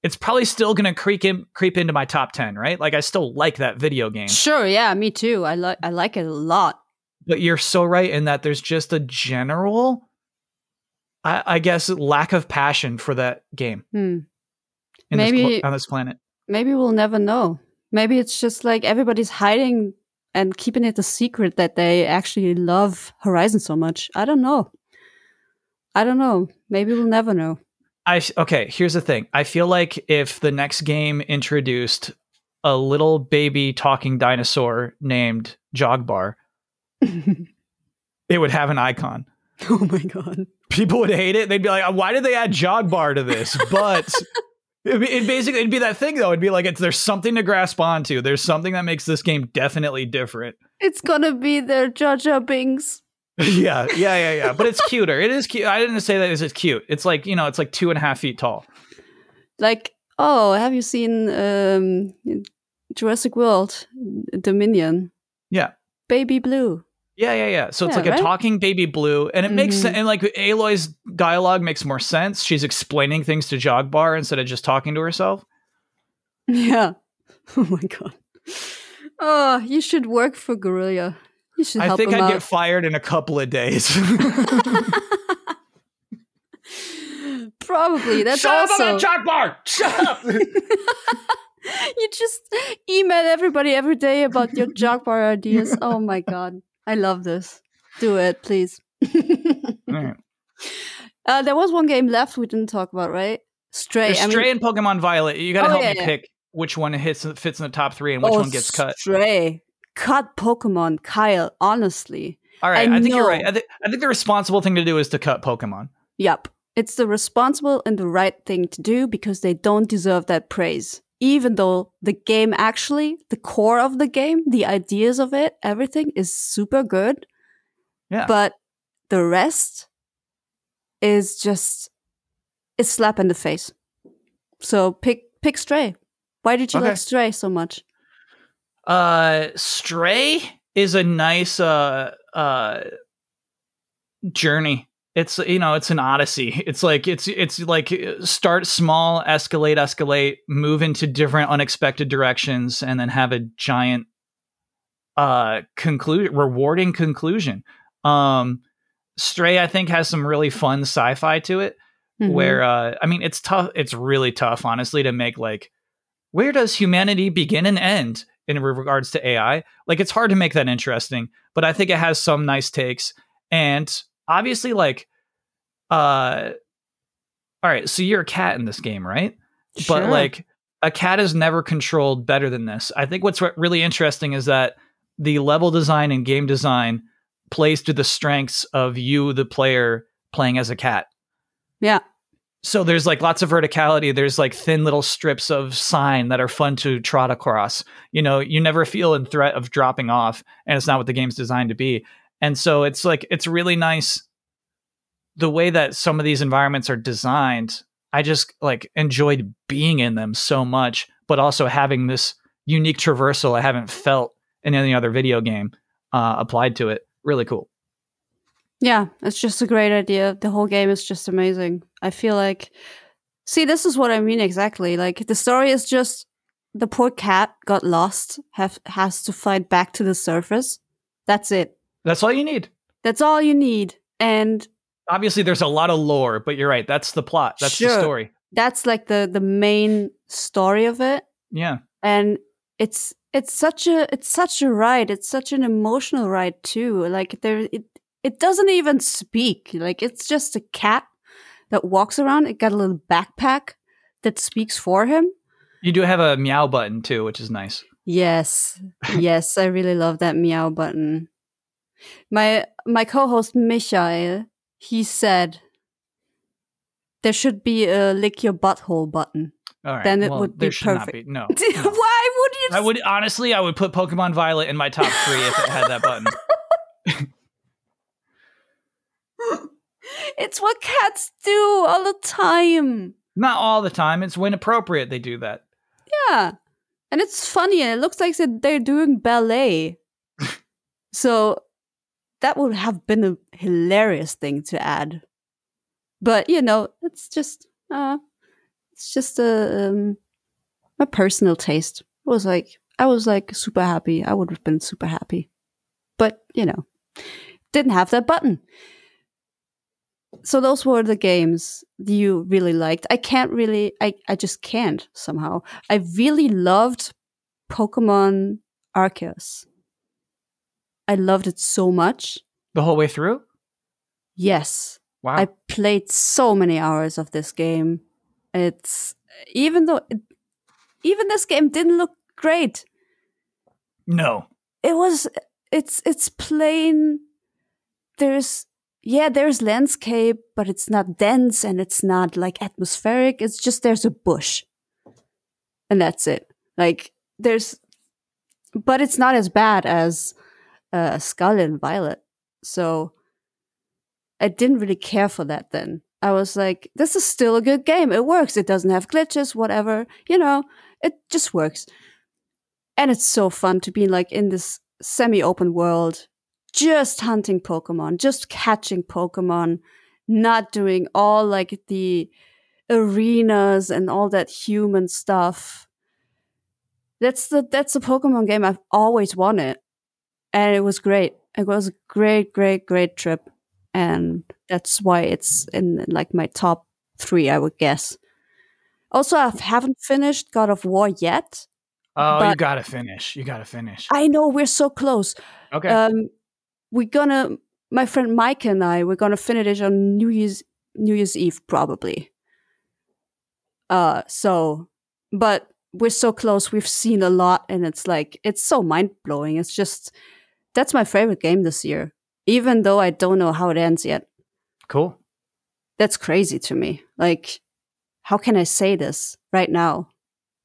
It's probably still going to creep in creep into my top 10, right? Like I still like that video game. Sure, yeah, me too. I like I like it a lot. But you're so right in that there's just a general I, I guess lack of passion for that game Hmm. In Maybe- this, on this planet. Maybe we'll never know. Maybe it's just like everybody's hiding and keeping it a secret that they actually love Horizon so much. I don't know. I don't know. Maybe we'll never know. I okay. Here's the thing. I feel like if the next game introduced a little baby talking dinosaur named Jogbar, (laughs) it would have an icon. oh my god. People would hate it. They'd be like, "Why did they add Jogbar to this?" (laughs) But It'd, be, it'd basically it'd be that thing though. It'd be like it's there's something to grasp onto. There's something that makes this game definitely different. It's gonna be their Jar Binks. (laughs) yeah, yeah, yeah, yeah. But it's cuter. It is cute. I didn't say that it's cute. It's like you know, it's like two and a half feet tall. Like, oh, have you seen um, Jurassic World Dominion? Yeah. Baby Blue. Yeah, yeah, yeah. So it's like right? a talking baby blue, and it makes Mhm. sense. And like Aloy's dialogue makes more sense. She's explaining things to Jogbar instead of just talking to herself. Yeah. (laughs) Oh my god. Oh, you should work for Guerrilla. You should I think I'd out. get fired in a couple of days. (laughs) Probably. That's Shut also. up about Jogbar! Shut up! (laughs) you just email everybody every day about your Jogbar ideas. Oh my god. I love this. Do it, please. Alright. (laughs) uh, there was one game left we didn't talk about, right? Stray. There's I mean- Stray and Pokemon Violet. You gotta Oh, help yeah, me yeah. pick which one hits fits in the top three and which oh, one gets cut. Stray. Cut Pokemon, Kyle, honestly. All right, I I, think you're right. I, thi- I think the responsible thing to do is to cut Pokemon. Yep. It's the responsible and the right thing to do because they don't deserve that praise. Even though the game actually, the core of the game, the ideas of it, everything is super good. Yeah. But the rest is just a slap in the face. So pick pick Stray. Why did you Okay. like Stray so much? Uh, Stray is a nice uh uh journey. It's you know it's an odyssey. (laughs) It's like it's it's like uh, start small, escalate, escalate, move into different unexpected directions, and then have a giant uh conclude rewarding conclusion. Um, Stray I think has some really fun sci-fi to it. Mhm. where uh i mean it's tough it's really tough honestly to make like where does humanity begin and end in regards to ai like it's hard to make that interesting but i think it has some nice takes and obviously like uh all right so you're a cat in this game right? Sure. but like a cat is never controlled better than this. I think what's really interesting is that the level design and game design plays to the strengths of you the player playing as a cat. Yeah. so there's like lots of verticality. There's like thin little strips of sign that are fun to trot across. You know you never feel in threat of dropping off and it's not what the game's designed to be and so it's like it's really nice the way that some of these environments are designed i just like enjoyed being in them so much but also having this unique traversal i haven't felt in any other video game uh, applied to it really cool Yeah, it's just a great idea. The whole game is just amazing. I feel like, see, this is what I mean exactly. Like the story is just the poor cat got lost, have has to fight back to the surface. That's it. That's all you need That's all you need, and obviously there's a lot of lore but you're right that's the plot that's the story that's like the the main story of it. yeah And it's it's such a it's such a ride. It's such an emotional ride too. Like there it it doesn't even speak. Like it's just a cat that walks around. It got a little backpack that speaks for him. You do have a meow button too, which is nice. Yes. (laughs) yes, I really love that meow button. My my co-host Michael, he said there should be a lick your butthole button. All right. Then it well, would be there should not perfect. be. (laughs) No. Why would you I would honestly, I would put Pokemon Violet in my top three if it had that button. (laughs) It's what cats do all the time. Not all the time. It's when appropriate they do that. Yeah. And it's funny and it looks like they're doing ballet. (laughs) so that would have been a hilarious thing to add. But you know, it's just uh it's just a um, my personal taste. It was like I was like super happy. I would have been super happy. But, you know, didn't have that button. So those were the games you really liked. I can't really I, I just can't somehow. I really loved Pokemon Arceus. I loved it so much. The whole way through? Yes. Wow. I played so many hours of this game. It's even though it, even this game didn't look great. no. It was it's it's plain there's yeah, there's landscape, but it's not dense and it's not like atmospheric. It's just there's a bush. and that's it. Like there's, but it's not as bad as uh, Scarlet and Violet. So I didn't really care for that then. I was like, this is still a good game. It works. It doesn't have glitches, whatever. You know, it just works. And it's so fun to be like in this semi open world, just hunting Pokemon, just catching Pokemon, not doing all like the arenas and all that human stuff. That's the that's the Pokemon game I've always wanted. And it was great. It was a great, great, great trip. And that's why it's in like my top three, I would guess. Also, I haven't finished God of War yet. Oh, you gotta finish. You gotta finish. I know we're so close. Okay. Um, we're gonna, my friend Mike and I, we're gonna finish it on New Year's New Year's Eve probably. Uh, so, but we're so close. We've seen a lot, and it's like it's so mind blowing. It's just that's my favorite game this year, even though I don't know how it ends yet. cool. That's crazy to me. Like, how can I say this right now,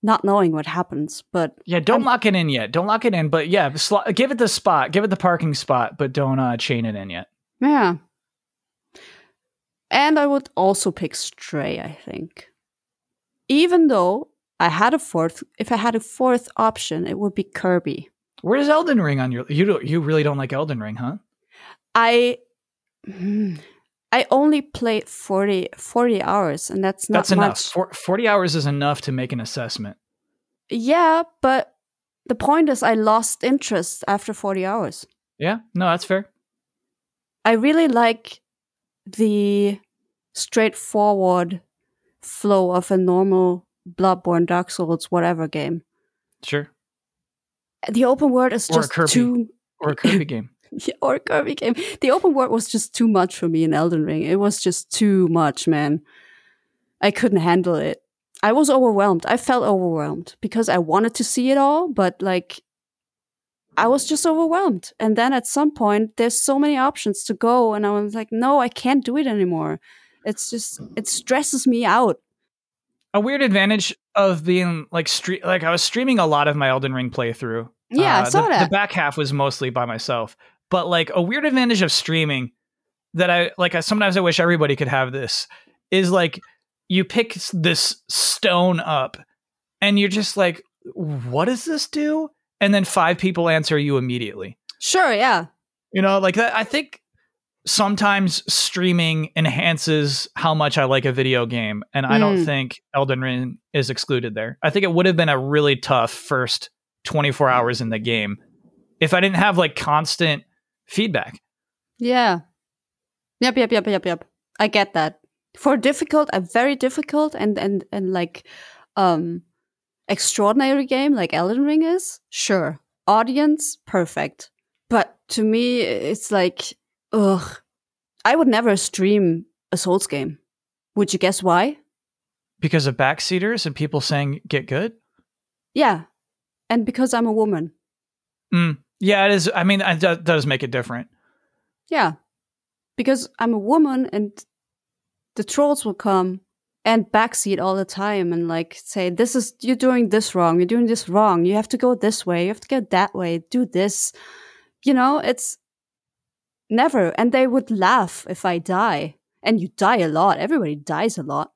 not knowing what happens? But Yeah, don't I'm- lock it in yet. Don't lock it in, but yeah, sl- give it the spot. Give it the parking spot, but don't uh, chain it in yet. yeah. And I would also pick Stray. I think, even though I had a fourth, if I had a fourth option, it would be Kirby. Where's Elden Ring on your? You don't. You really don't like Elden Ring, huh? I. Hmm, I only played 40, 40 hours, and that's not That's enough. much. For, Forty hours is enough to make an assessment. Yeah, but the point is, I lost interest after 40 hours. Yeah. No, that's fair. I really like the straightforward flow of a normal Bloodborne, Dark Souls, whatever game. Sure. The open world is Or just too. Or a Kirby (laughs) game. or a Kirby game. The open world was just too much for me in Elden Ring. It was just too much, man. I couldn't handle it. I was overwhelmed. I felt overwhelmed because I wanted to see it all, but like I was just overwhelmed. And then at some point there's so many options to go and I was like, "No, I can't do it anymore." It's just it stresses me out. A weird advantage of being like stre- like I was streaming a lot of my Elden Ring playthrough. Yeah, I Uh, saw the, that. The back half was mostly by myself, but like a weird advantage of streaming that I like. I, sometimes I wish everybody could have this is like you pick this stone up, and you're just like, "What does this do?" And then five people answer you immediately. Sure, yeah. You know, like that. I think sometimes streaming enhances how much I like a video game, and I don't Mm. think Elden Ring is excluded there. I think it would have been a really tough first 24 hours in the game if I didn't have like constant feedback. Yeah. Yep, yep, yep, yep, yep. I get that. For difficult, a very difficult and and and like um extraordinary game like Elden Ring is, sure. Audience, perfect. But to me, it's like, ugh. I would never stream a Souls game. Would you guess why? Because of backseaters and people saying get good? Yeah. And because I'm a woman. Mm. Yeah, it is. I mean, it does, does make it different. Yeah. Because I'm a woman and the trolls will come and backseat all the time and like say, This is you're doing this wrong, you're doing this wrong, you have to go this way, you have to go that way, do this. You know, it's never. And they would laugh if I die. And you die a lot. Everybody dies a lot.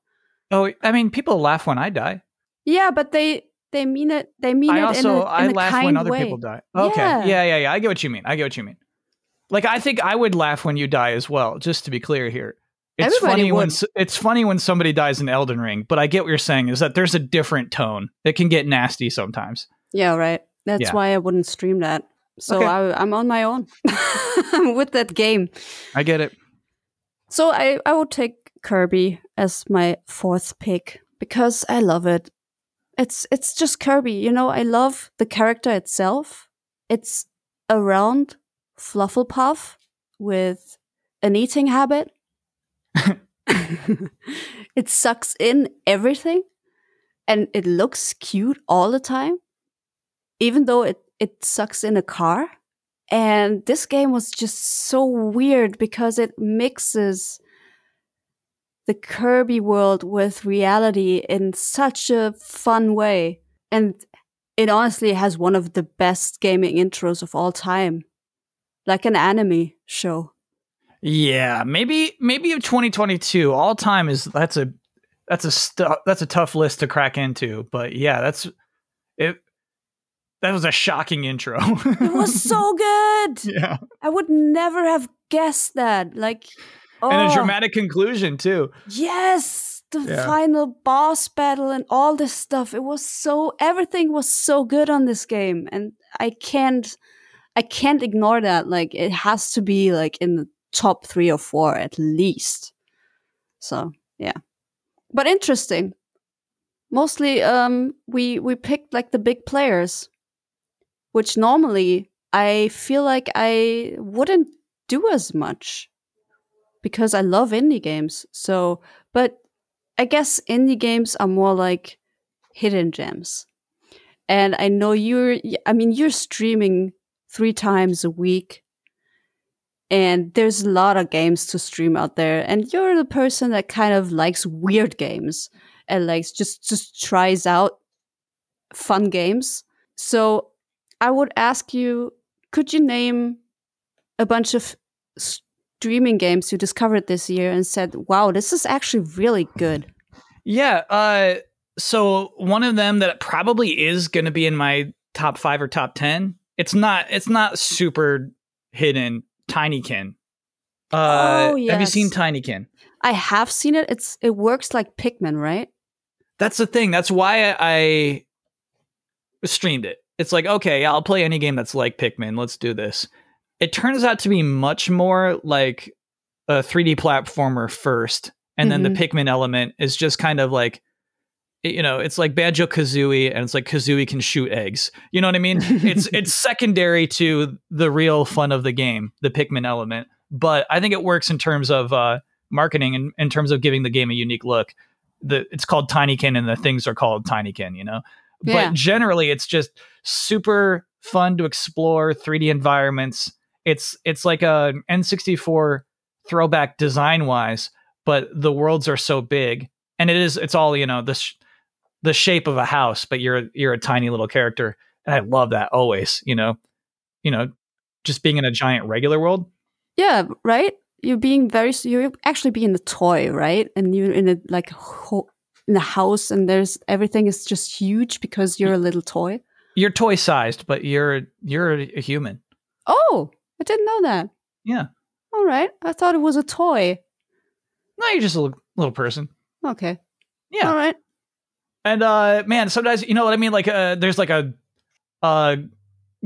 Oh, I mean, people laugh when I die. Yeah, but they they mean it they mean I it also in a, in I a laugh kind when other way. people die. Okay. Yeah. Yeah, yeah, yeah. I get what you mean. I get what you mean. Like I think I would laugh when you die as well, just to be clear here. It's Everybody funny when would. s- it's funny when somebody dies in Elden Ring, but I get what you're saying is that there's a different tone. It can get nasty sometimes. Yeah, right. That's Yeah. why I wouldn't stream that. So Okay. I, I'm on my own (laughs) with that game. I get it. So I, I would take Kirby as my fourth pick because I love it. It's it's just Kirby, you know. I love the character itself. It's a round Flufflepuff with an eating habit. (laughs) it sucks in everything, and it looks cute all the time, even though it it sucks in a car. And this game was just so weird because it mixes the Kirby world with reality in such a fun way. and it honestly has one of the best gaming intros of all time, like an anime show. Yeah, maybe maybe of 2022 all time is that's a that's a stu- that's a tough list to crack into, but yeah, that's it. That was a shocking intro. it was (laughs) so good. Yeah, I would never have guessed that. Like, oh. and a dramatic conclusion too. Yes, the yeah. final boss battle and all this stuff. It was so everything was so good on this game, and I can't. I can't ignore that. Like it has to be like in the top three or four at least. So yeah, but interesting. Mostly, um, we we picked like the big players, which normally I feel like I wouldn't do as much because I love indie games. So, but I guess indie games are more like hidden gems. And I know you're, I mean, you're streaming three times a week and there's a lot of games to stream out there and you're the person that kind of likes weird games and likes just just tries out fun games so i would ask you could you name a bunch of streaming games you discovered this year and said wow this is actually really good yeah uh so one of them that probably is going to be in my top 5 or top 10 it's not it's not super hidden Tinykin. Uh, oh, yes. Have you seen Tinykin? I have seen it. It's it works like Pikmin, right? That's the thing. That's why I streamed it. It's like, okay, I'll play any game that's like Pikmin. Let's do this. It turns out to be much more like a 3D platformer first, and mm-hmm. then the mm-hmm. Pikmin element is just kind of like you know, it's like Banjo Kazooie, and it's like Kazooie can shoot eggs. You know what I mean? it's (laughs) it's secondary to the real fun of the game, the Pikmin element. But I think it works in terms of uh, marketing and in terms of giving the game a unique look. The it's called Tinykin, and the things are called Tinykin. You know, yeah. but generally, it's just super fun to explore 3D environments. It's it's like a N64 throwback design wise, but the worlds are so big and it is it's all you know this the shape of a house, but you're you're a tiny little character, and I love that always. You know, you know, just being in a giant regular world. Yeah, right. You're being very. You're actually being a toy, right? And you're in a like ho- in the house, and there's everything is just huge because you're a little toy. You're toy sized, but you're you're a human. Oh, I didn't know that. Yeah. All right. I thought it was a toy. No, you're just a little, little person. Okay. Yeah. All right. And uh man, sometimes you know what I mean like uh there's like a uh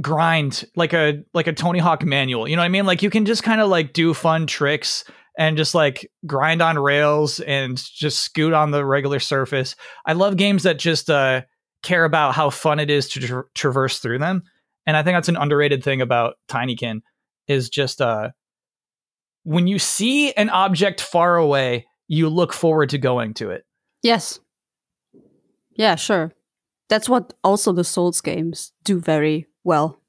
grind like a like a Tony Hawk manual. You know what I mean? Like you can just kind of like do fun tricks and just like grind on rails and just scoot on the regular surface. I love games that just uh care about how fun it is to tra- traverse through them. And I think that's an underrated thing about Tinykin is just uh when you see an object far away, you look forward to going to it. Yes. Yeah, sure. That's what also the Souls games do very well.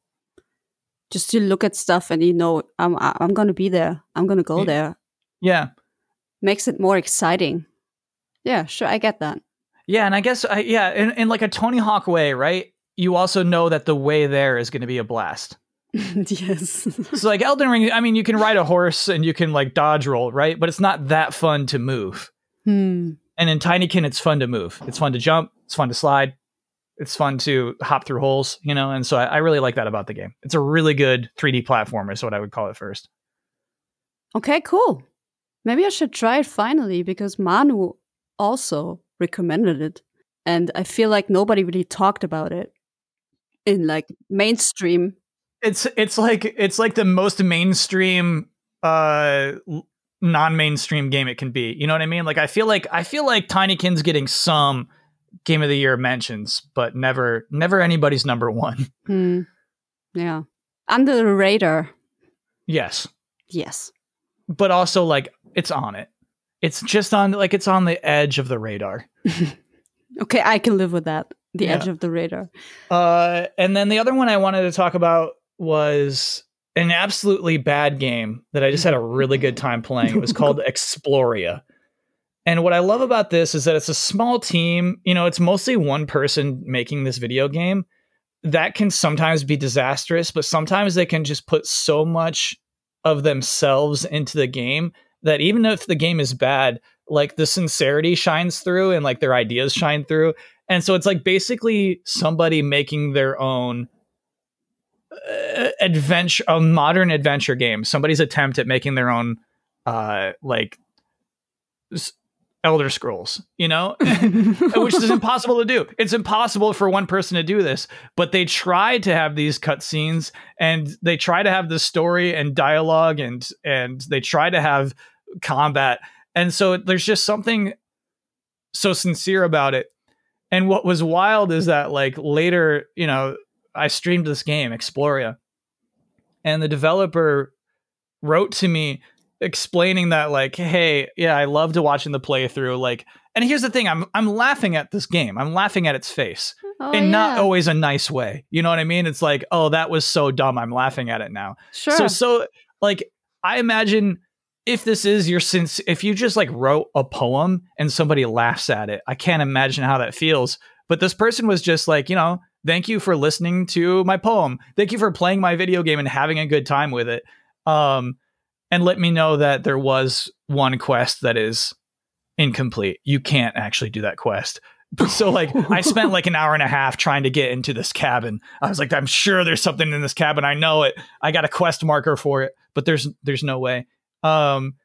Just to look at stuff and you know, I'm I'm gonna be there. I'm gonna go there. Yeah. Makes it more exciting. Yeah, sure, I get that. Yeah, and I guess I yeah, in, in like a Tony Hawk way, right? You also know that the way there is gonna be a blast. (laughs) yes. so like Elden Ring, I mean, you can ride a horse and you can like dodge roll, right? But it's not that fun to move. Hmm. And in Tinykin, it's fun to move. It's fun to jump. It's fun to slide. It's fun to hop through holes, you know. And so I, I really like that about the game. It's a really good 3D platformer, is what I would call it first. Okay, cool. Maybe I should try it finally because Manu also recommended it, and I feel like nobody really talked about it in like mainstream. It's it's like it's like the most mainstream uh non-mainstream game it can be. You know what I mean? Like I feel like I feel like Tinykin's getting some game of the year mentions, but never never anybody's number one. (laughs) Hmm. Yeah. Under the radar. Yes. Yes. But also like it's on it. It's just on like it's on the edge of the radar. (laughs) okay, I can live with that. The yeah. edge of the radar. Uh and then the other one I wanted to talk about was an absolutely bad game that I just had a really good time playing. It was (laughs) called Exploria And what I love about this is that it's a small team. You know, it's mostly one person making this video game. That can sometimes be disastrous, but sometimes they can just put so much of themselves into the game that even if the game is bad, like the sincerity shines through and like their ideas shine through. And so it's like basically somebody making their own uh, adventure, a modern adventure game. Somebody's attempt at making their own, uh, like Elder Scrolls, you know, (laughs) (laughs) which is impossible to do. It's impossible for one person to do this, but they try to have these cutscenes and they try to have the story and dialogue and and they try to have combat. And so there's just something so sincere about it. And what was wild is that like later, you know, I streamed this game, Exploria, and the developer wrote to me explaining that like, hey, yeah, I loved watching the playthrough. Like, and here's the thing, I'm I'm laughing at this game. I'm laughing at its face. Oh, in yeah. not always a nice way. You know what I mean? It's like, oh, that was so dumb. I'm laughing at it now. Sure. So so like I imagine if this is your since if you just like wrote a poem and somebody laughs at it, I can't imagine how that feels. But this person was just like, you know, thank you for listening to my poem. Thank you for playing my video game and having a good time with it. Um, and let me know that there was one quest that is incomplete. You can't actually do that quest. So like I spent like an hour and a half trying to get into this cabin. I was like, I'm sure there's something in this cabin. I know it. I got a quest marker for it, but there's there's no way. Um,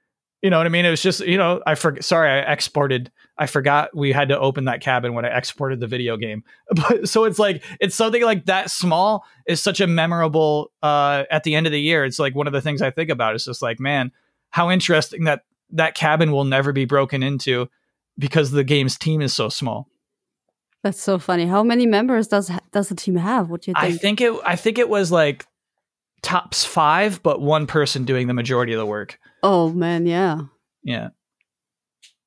you know what I mean? It was just, you know, I forgot. Sorry, I exported. I forgot we had to open that cabin when I exported the video game. (laughs) But so it's like it's something like that small is such a memorable. Uh, at the end of the year, it's like one of the things I think about. It's just like, man, how interesting that that cabin will never be broken into because the game's team is so small. That's so funny. How many members does does the team have? What do you think? I think it. I think it was like tops five, but one person doing the majority of the work. Oh man, yeah. Yeah.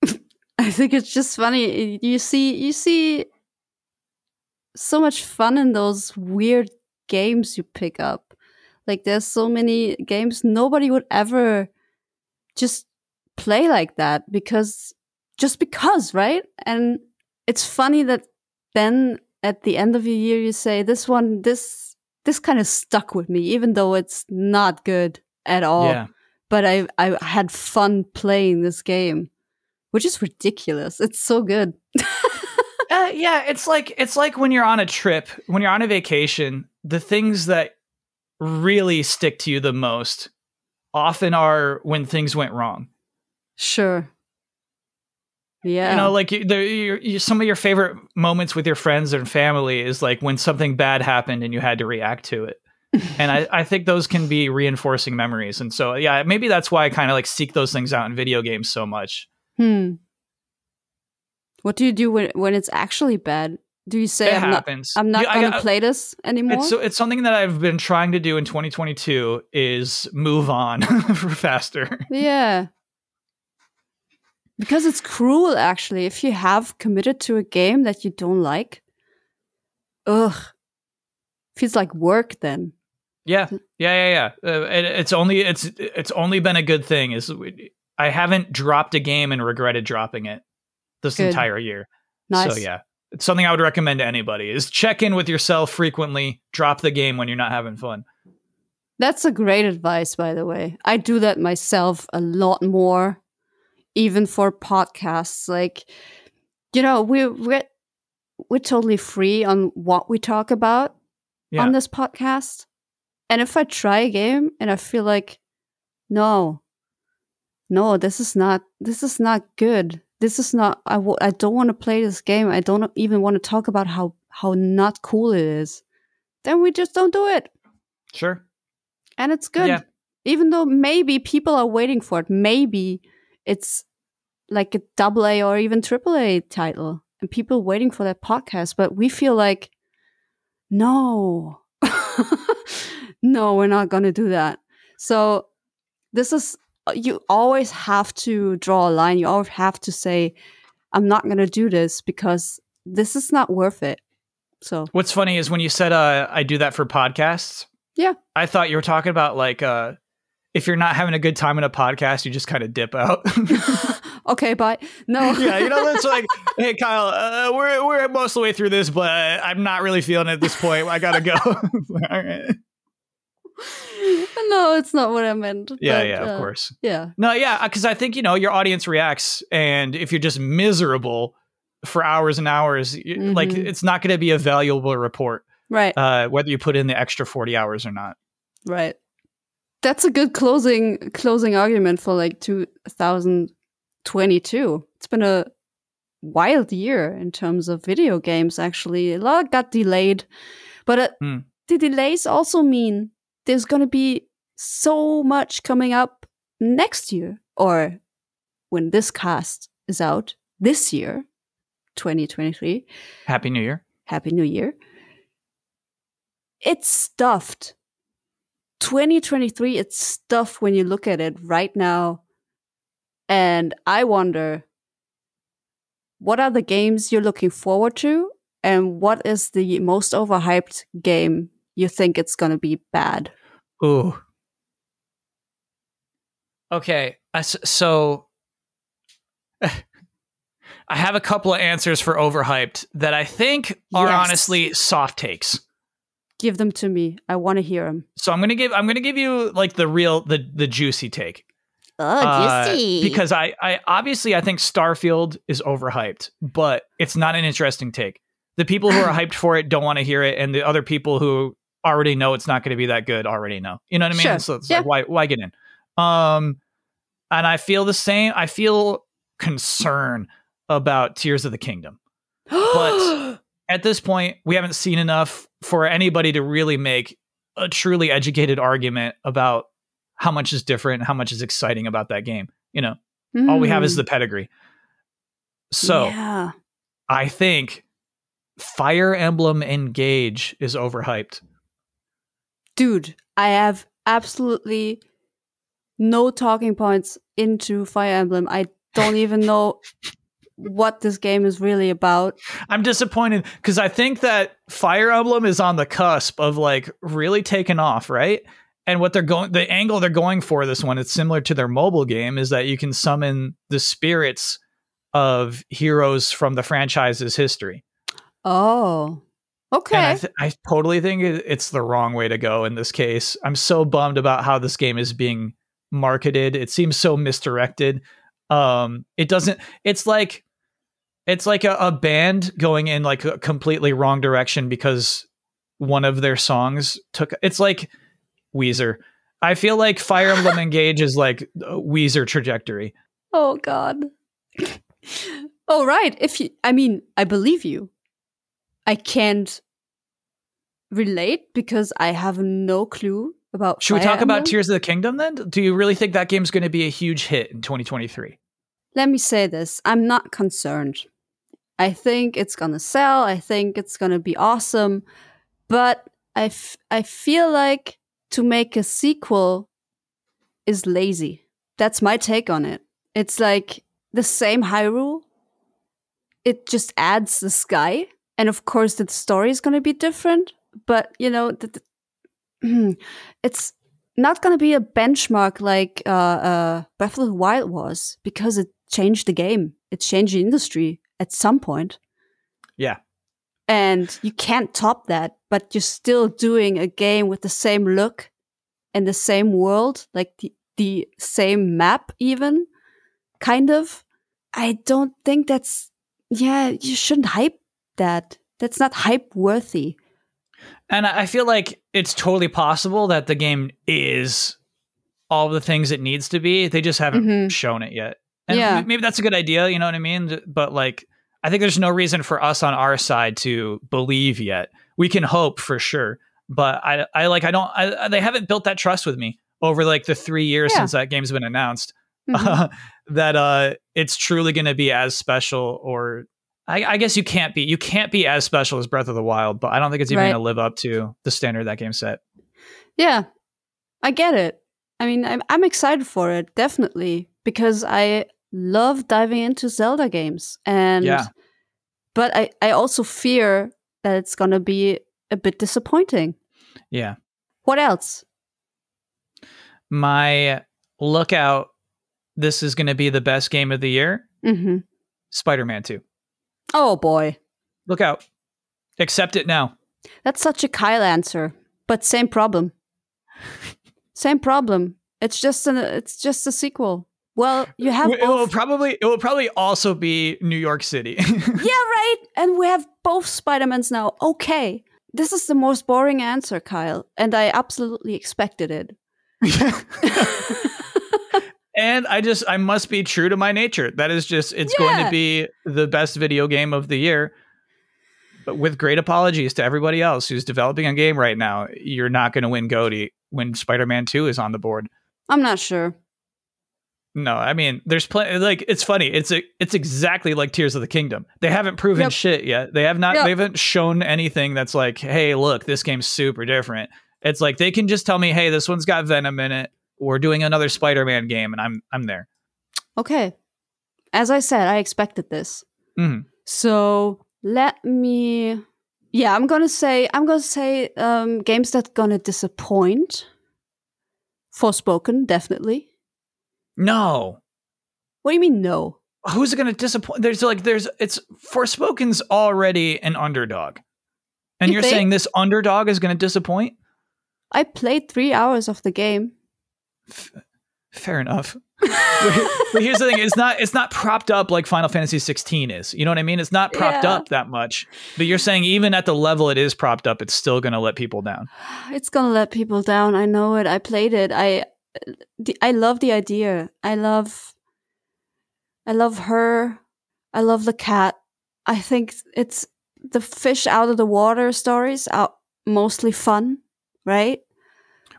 (laughs) I think it's just funny. You see you see so much fun in those weird games you pick up. Like there's so many games nobody would ever just play like that because just because, right? And it's funny that then at the end of the year you say this one this this kind of stuck with me, even though it's not good at all. Yeah. But I I had fun playing this game, which is ridiculous. It's so good. (laughs) uh, yeah, it's like it's like when you're on a trip, when you're on a vacation, the things that really stick to you the most often are when things went wrong. Sure. Yeah. You know, like the, some of your favorite moments with your friends and family is like when something bad happened and you had to react to it. And I, I think those can be reinforcing memories. And so, yeah, maybe that's why I kind of like seek those things out in video games so much. Hmm. What do you do when, when it's actually bad? Do you say it I'm happens. not, I'm not going to play this anymore? It's, it's something that I've been trying to do in 2022 is move on (laughs) for faster. Yeah because it's cruel actually if you have committed to a game that you don't like ugh feels like work then yeah. Yeah yeah yeah. Uh, it, it's only it's it's only been a good thing is i haven't dropped a game and regretted dropping it this good. entire year. Nice. so yeah. It's something i would recommend to anybody is check in with yourself frequently drop the game when you're not having fun. That's a great advice by the way. I do that myself a lot more even for podcasts. Like you know we're we're, we're totally free on what we talk about yeah. on this podcast and if i try a game and i feel like no no this is not this is not good. This is not I w- I don't want to play this game. I don't even want to talk about how how not cool it is. Then we just don't do it. Sure. And it's good. Yeah. even though maybe people are waiting for it maybe it's like a double A or even triple A title and people waiting for that podcast. But we feel like, no, (laughs) no, we're not going to do that. So this is, you always have to draw a line. You always have to say, I'm not going to do this because this is not worth it. So what's funny is when you said, uh, I do that for podcasts. Yeah. I thought you were talking about like, uh, if you're not having a good time in a podcast, you just kind of dip out. (laughs) (laughs) okay, bye. No. (laughs) yeah, you know, it's like, hey, Kyle, uh, we're we're most of the way through this, but I'm not really feeling it at this point. I gotta go. All right. (laughs) no, it's not what I meant. Yeah, but, yeah, uh, of course. Yeah. No, yeah, because I think you know your audience reacts, and if you're just miserable for hours and hours, y like it's not going to be a valuable report, Right. uh, whether you put in the extra forty hours or not. Right. That's a good closing closing argument for like 2022. It's been a wild year in terms of video games actually. A lot got delayed. But uh, Hmm. the delays also mean there's going to be so much coming up next year or when this cast is out this year, 2023. Happy New Year. Happy New Year. It's stuffed. 2023, it's stuffed when you look at it right now. And I wonder what are the games you're looking forward to? And what is the most overhyped game you think it's going to be bad? Ooh. Okay, so (laughs) I have a couple of answers for overhyped that I think are Yes. honestly soft takes. Give them to me. I want to hear them. So I'm gonna give I'm gonna give you like the real the the juicy take. Oh, Uh, because I I obviously I think Starfield is overhyped, but it's not an interesting take. The people who are (clears throat) hyped for it don't want to hear it, and the other people who already know it's not going to be that good already know. You know what I mean? Sure. So it's Yeah. like why why get in? Um, and I feel the same. I feel concern about Tears of the Kingdom. but- (gasps) At this point, we haven't seen enough for anybody to really make a truly educated argument about how much is different, how much is exciting about that game. You know, all we have is Hmm. the pedigree. So yeah. I think Fire Emblem Engage is overhyped. Dude, I have absolutely no talking points into Fire Emblem. I don't even know what this game is really about. I'm disappointed because I think that Fire Emblem is on the cusp of like really taking off, right? And what they're going, the angle they're going for this one, it's similar to their mobile game, is that you can summon the spirits of heroes from the franchise's history. Oh, okay. I, th- I totally think it's the wrong way to go in this case. I'm so bummed about how this game is being marketed. It seems so misdirected. Um, it doesn't. It's like it's like a, a band going in like a completely wrong direction because one of their songs took. It's like Weezer. I feel like Fire Emblem (laughs) Engage is like Weezer trajectory. oh God. (laughs) oh right. If you, I mean, I believe you. I can't relate because I have no clue about. Should we Fire talk about Tears of the Kingdom then? Do you really think that game's going to be a huge hit in 2023? let me say this I'm not concerned. I think it's gonna sell. I think it's gonna be awesome. But I, f- I feel like to make a sequel is lazy. That's my take on it. It's like the same Hyrule. It just adds the sky. And of course, the story is gonna be different. But, you know, the, the- it's not going to be a benchmark like uh, uh, Breath of the Wild was because it changed the game. It changed the industry at some point. Yeah. And you can't top that, but you're still doing a game with the same look and the same world, like the, the same map, even kind of. I don't think that's, yeah, you shouldn't hype that. That's not hype worthy. And I feel like it's totally possible that the game is all the things it needs to be. They just haven't Mhm. shown it yet. And Yeah. maybe that's a good idea, you know what I mean? But like I think there's no reason for us on our side to believe yet. We can hope for sure, but I I like I don't I, they haven't built that trust with me over like the 3 years Yeah. since that game's been announced. Mhm. (laughs) that uh it's truly going to be as special or I, I guess you can't be you can't be as special as Breath of the Wild, but I don't think it's even Right. going to live up to the standard that game set. Yeah, I get it. I mean, I'm, I'm excited for it, definitely, because I love diving into Zelda games. And, Yeah. but I, I also fear that it's going to be a bit disappointing. Yeah. What else? My lookout this is going to be the best game of the year, hmm Spider-Man 2. Oh boy, Look out. Accept it now. that's such a Kyle answer, but same problem. same problem. It's just an it's just a sequel. Well, you have it will probably it will probably also be New York City. (laughs) yeah, right. And we have both Spider-Mans now. Okay. This is the most boring answer, Kyle, and I absolutely expected it. (laughs) (laughs) and I just I must be true to my nature. That is just it's going to be the best video game of the year. But with great apologies to everybody else who's developing a game right now, you're not going to win GOTY when Spider-Man 2 is on the board. I'm not sure. No, I mean, there's plenty. Like, it's funny. It's a, it's exactly like Tears of the Kingdom. They haven't proven Yep. shit yet. They have not. Yep. They haven't shown anything that's like, hey, look, this game's super different. It's like they can just tell me, hey, this one's got Venom in it. We're doing another Spider-Man game, and I'm I'm there. Okay. As I said, I expected this. Mhm. So let me Yeah, I'm gonna say I'm gonna say um games that gonna disappoint. Forspoken, definitely. No, What do you mean no? who's going to disappoint? There's like there's it's Forspoken's already an underdog, and You you're think? saying this underdog is going to disappoint? I played three hours of the game. Fair enough. but but here's the thing: it's not it's not propped up like Final Fantasy 16 is. You know what I mean? It's not propped Yeah. up that much. But you're saying even at the level it is propped up, it's still going to let people down. (sighs) It's gonna let people down. I know it. I played it. I, the, I love the idea. I love, I love her. I love the cat. I think it's the fish out of the water stories are mostly fun, right?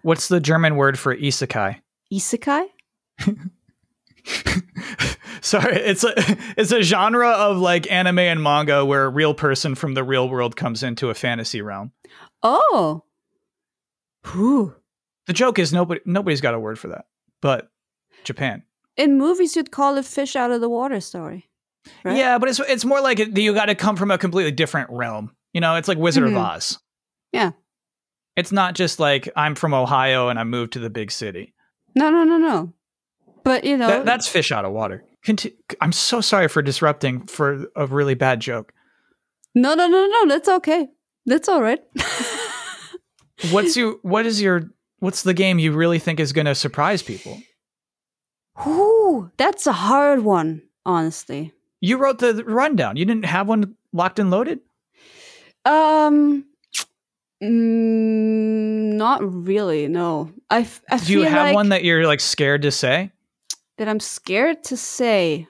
What's the German word for isekai? Isekai. (laughs) Sorry, it's a it's a genre of like anime and manga where a real person from the real world comes into a fantasy realm. Oh, Whew. The joke is nobody nobody's got a word for that, but Japan. in movies you'd call it fish out of the water story. Right? Yeah, but it's it's more like you got to come from a completely different realm. You know, it's like Wizard Mhm. of Oz. Yeah. It's not just like I'm from Ohio and I moved to the big city. No, no, no, no. But you know, That, that's fish out of water. Conti- I'm so sorry for disrupting for a really bad joke. no, no, no, no. That's okay. That's all right. (laughs) What's your what is your what's the game you really think is going to surprise people? Ooh, that's a hard one, honestly. You wrote the rundown. You didn't have one locked and loaded? Um, mm, not really. No, I, Do you have like one that you're like scared to say? that I'm scared to say.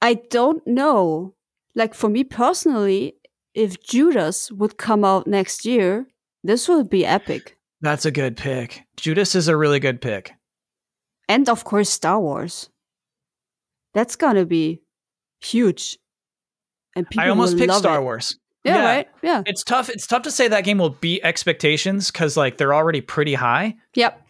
I don't know. Like for me personally, if Judas would come out next year, this would be epic. That's a good pick. Judas is a really good pick. And of course, Star Wars. That's gonna be huge. And people I almost picked Star it. Wars. Yeah, Yeah. right. Yeah. It's tough. It's tough to say that game will beat expectations because like they're already pretty high. Yep.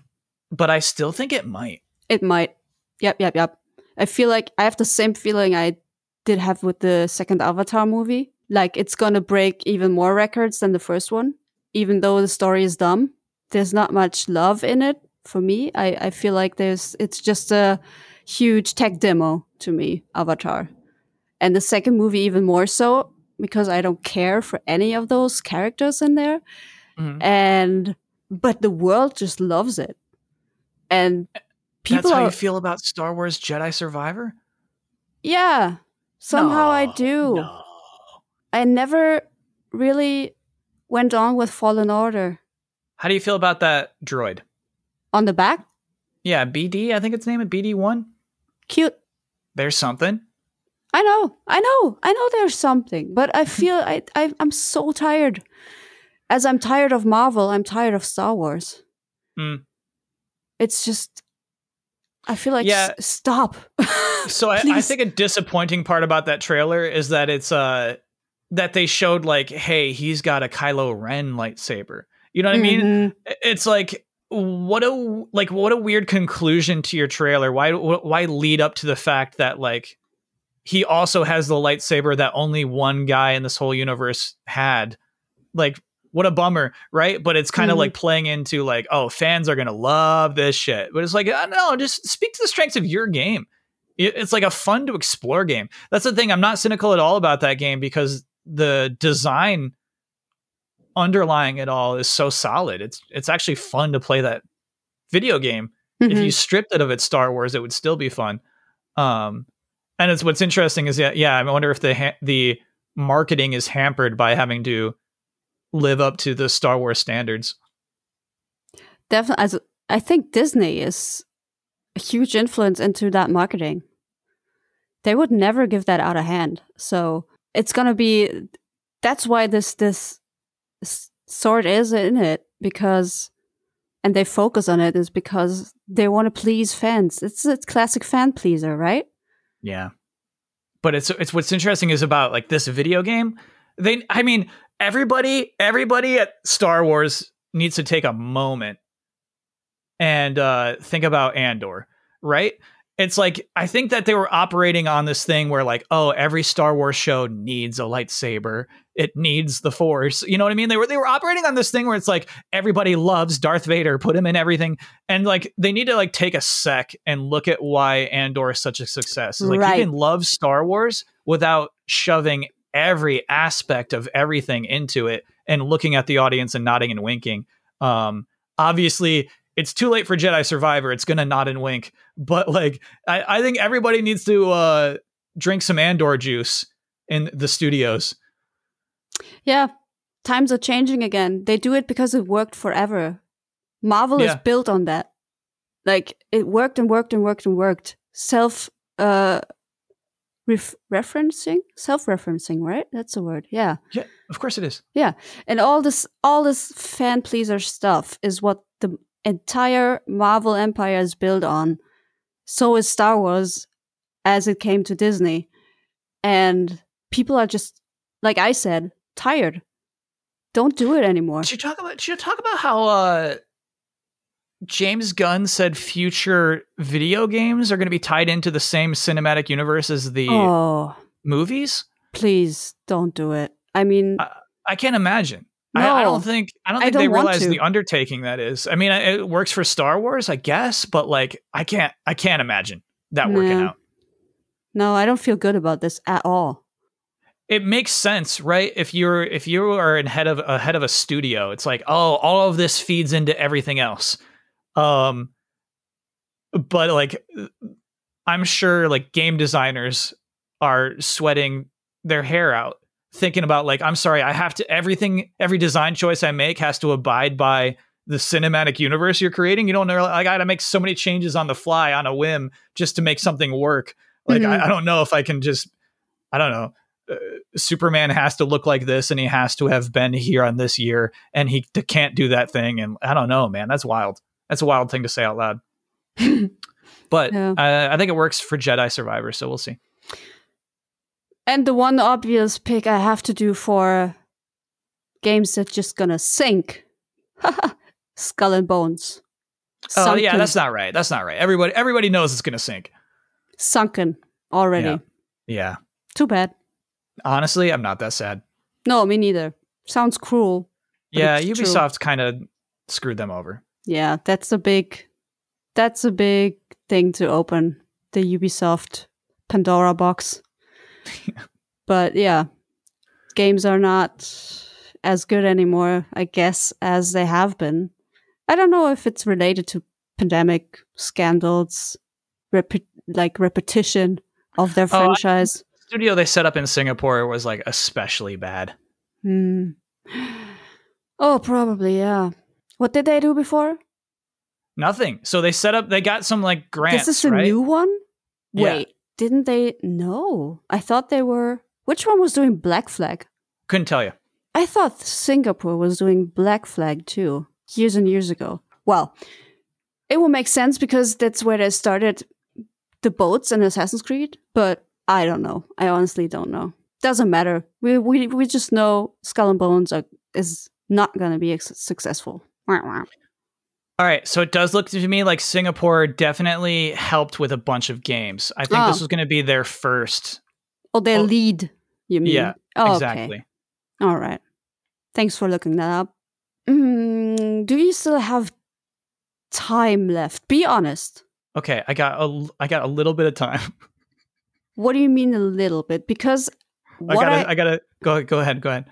But I still think it might. It might. Yep, yep, yep. I feel like I have the same feeling I did have with the second Avatar movie. Like it's gonna break even more records than the first one, even though the story is dumb. There's not much love in it for me. I, I feel like there's it's just a huge tech demo to me, Avatar. And the second movie even more so because I don't care for any of those characters in there. Mhm. And but the world just loves it. And people That's how are you feel about Star Wars Jedi Survivor? Yeah. Somehow I do. No. I never really went on with Fallen Order. How do you feel about that droid? On the back, Yeah, BD, I think it's named BD1. cute. There's something. I know, I know, I know there's something, but I feel I, I I'm so tired. As I'm tired of Marvel, I'm tired of Star Wars. Mm. It's just I feel like Yeah. s- stop. (laughs) So I, I think a disappointing part about that trailer is that it's uh that they showed like, hey, he's got a Kylo Ren lightsaber. You know what I mean? It's like what a like what a weird conclusion to your trailer. Why why lead up to the fact that like he also has the lightsaber that only one guy in this whole universe had? Like what a bummer, right? But it's kind of Mhm. like playing into like, oh, fans are gonna love this shit. But it's like, uh, no, just speak to the strengths of your game. It's like a fun to explore game. That's the thing. I'm not cynical at all about that game because the design underlying it all is so solid. It's it's actually fun to play that video game. If Mhm. you stripped it of its Star Wars, it would still be fun. Um, and it's what's interesting is that yeah, I wonder if the ha- the marketing is hampered by having to live up to the Star Wars standards. Definitely. As I think Disney is a huge influence into that marketing. They would never give that out of hand. So it's gonna be. That's why this this sword is in it because, and they focus on it is because they want to please fans. It's a classic fan pleaser, right? Yeah. But it's it's what's interesting is about like this video game. They I mean, everybody everybody at Star Wars needs to take a moment and uh think about Andor, right? It's like I think that they were operating on this thing where like, oh, every Star Wars show needs a lightsaber. It needs the force. You know what I mean? They were they were operating on this thing where it's like everybody loves Darth Vader, put him in everything. And like they need to like take a sec and look at why Andor is such a success. It's like Right. you can love Star Wars without shoving every aspect of everything into it and looking at the audience and nodding and winking. Um obviously it's too late for Jedi Survivor. It's gonna nod and wink. But like I, I think everybody needs to uh drink some Andor juice in the studios. Yeah, times are changing again. They do it because it worked forever. Marvel is built on that. Like it worked and worked and worked and worked. Self uh ref- referencing, self-referencing, right? That's a word. Yeah. Yeah, of course it is. Yeah, and all this all this fan pleaser stuff is what the entire Marvel empire is built on. So is Star Wars as it came to Disney. And people are just like I said, tired. Don't do it anymore. Should you talk about should you talk about how uh James Gunn said future video games are going to be tied into the same cinematic universe as the Oh, movies? please don't do it. I mean, I can't imagine. I, I don't think I don't think they don't want realize the undertaking that is. I mean, it works for Star Wars, I guess, but like I can't I can't imagine that working out. no, I don't feel good about this at all. it makes sense, right? If you're if you are in head of a head of a studio, it's like, oh, all of this feeds into everything else. Um but like I'm sure like game designers are sweating their hair out thinking about like I'm sorry, I have to everything every design choice I make has to abide by the cinematic universe you're creating. You don't know I got to make so many changes on the fly on a whim just to make something work. Like Mhm. I, I don't know if I can just I don't know. Uh, Superman has to look like this, and he has to have been here on this year, and he t- can't do that thing. And I don't know, man. That's wild. That's a wild thing to say out loud. (laughs) But Yeah. uh, I think it works for Jedi Survivor, so we'll see. And the one obvious pick I have to do for games that just gonna sink. (laughs) Skull and Bones. Oh yeah, that's not right. That's not right. Everybody, everybody knows it's gonna sink. sunken already. Yeah. Yeah. Too bad. Honestly, I'm not that sad. No, me neither. Sounds cruel. Yeah. Ubisoft kind of screwed them over. Yeah, that's a big that's a big thing to open the Ubisoft Pandora box. But yeah, games are not as good anymore, I guess, as they have been. I don't know if it's related to pandemic scandals, repe- like repetition of their (laughs) Oh, I- franchise. Studio they set up in Singapore was like especially bad. Hmm. Oh, probably, yeah. What did they do before? Nothing. So they set up. They got some like grants. this is a right? new one? Yeah. Didn't they? No. I thought they were. Which one was doing Black Flag? Couldn't tell you. I thought Singapore was doing Black Flag too, years and years ago. Well, it will make sense because that's where they started the boats in Assassin's Creed, but I don't know. I honestly don't know. Doesn't matter. We we, we just know Skull and Bones are, is not going to be successful. All right, so it does look to me like Singapore definitely helped with a bunch of games. I think this Oh. was going to be their first. Oh, their Oh, lead, you mean? yeah, Oh, okay. exactly. All right. Thanks for looking that up. Mm, do you still have time left? Be honest. Okay, I got a I got a little bit of time. (laughs) What do you mean a little bit? Because I gotta I, I, gotta go go ahead, go ahead.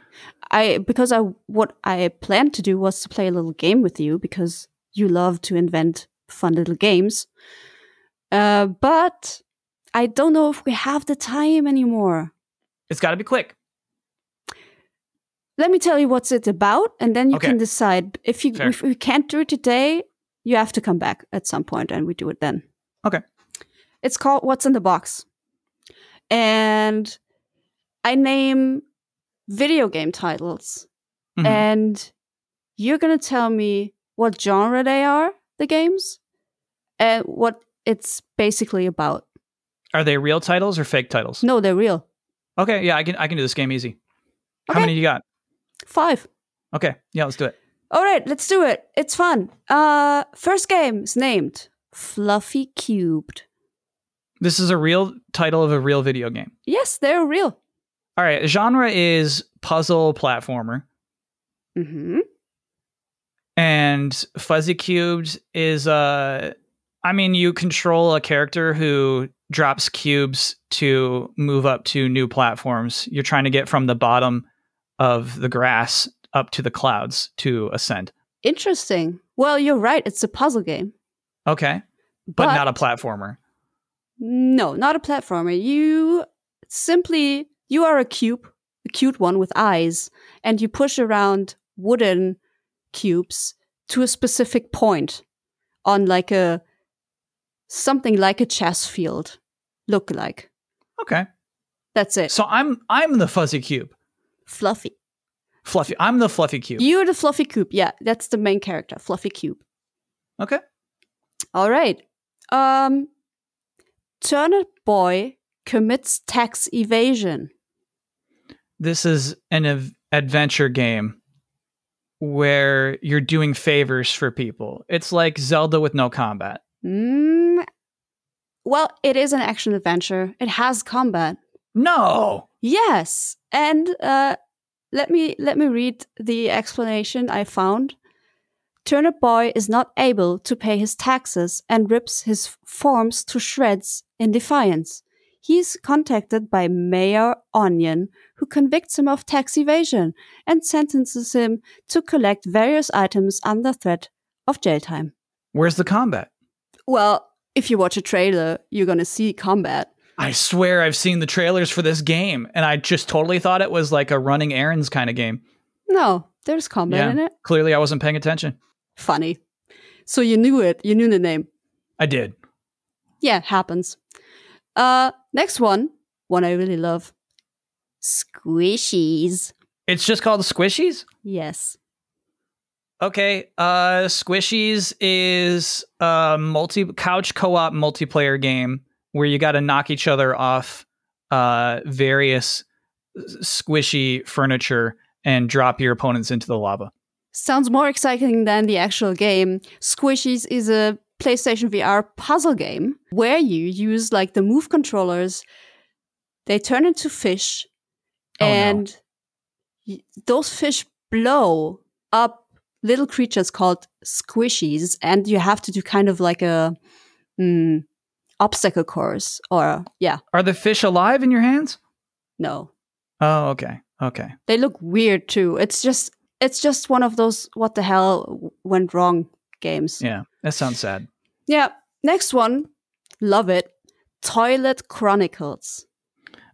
I because I what I planned to do was to play a little game with you because you love to invent fun little games. Uh, but I don't know if we have the time anymore. It's gotta be quick. Let me tell you what's it about, and then you Okay. can decide if you Fair. if we can't do it today. You have to come back at some point, and we do it then. Okay. It's called What's in the Box, and I name video game titles, Mhm. and you're gonna tell me what genre they are, the games, and what it's basically about. Are they real titles or fake titles? No, they're real. Okay, yeah, I can I can do this game easy. How many do you got? Five. Okay, yeah, let's do it. All right, let's do it. It's fun. Uh, first game is named Fluffy Cubed. This is a real title of a real video game. Yes, they're real. All right, genre is puzzle platformer, Mm-hmm. And Fuzzy Cubed is uh I mean, you control a character who drops cubes to move up to new platforms. You're trying to get from the bottom of the grass up to the clouds to ascend. Interesting. Well, you're right. It's a puzzle game, Okay, but, not a platformer. No, not a platformer. You simply you are a cube, a cute one with eyes, and you push around wooden cubes to a specific point on like a something like a chess field look like. Okay. That's it. So I'm I'm the fuzzy cube. Fluffy. Fluffy. I'm the fluffy cube. You're the fluffy cube. Yeah, that's the main character, fluffy cube. okay. All right. Um Turnip Boy commits tax evasion. This is an adventure game where you're doing favors for people. It's like Zelda with no combat. Mm, well, it is an action adventure. It has combat. No. Yes, and uh, let me let me read the explanation I found. Turnip Boy is not able to pay his taxes and rips his forms to shreds in defiance. He is contacted by Mayor Onion, who convicts him of tax evasion and sentences him to collect various items under threat of jail time. Where's the combat? Well, if you watch a trailer, you're gonna see combat. I swear I've seen the trailers for this game and I just totally thought it was like a running errands kind of game. No, there's combat Yeah. in it. Clearly I wasn't paying attention. Funny. So you knew it. You knew the name. I did. Yeah, happens. Uh, next one, one I really love. Squishies. It's just called Squishies? Yes. Okay, uh Squishies is a multi couch co-op multiplayer game where you got to knock each other off uh various squishy furniture and drop your opponents into the lava. Sounds more exciting than the actual game. Squishies is a PlayStation VR puzzle game where you use like the move controllers. They turn into fish, Oh, no. and y- those fish blow up little creatures called squishies, and you have to do kind of like a mm, obstacle course, or yeah, Are the fish alive in your hands? no, Oh, okay. Okay. they look weird too. It's just it's just one of those what the hell went wrong games. Yeah. That sounds sad. Yeah. Next one. Love it. Toilet Chronicles.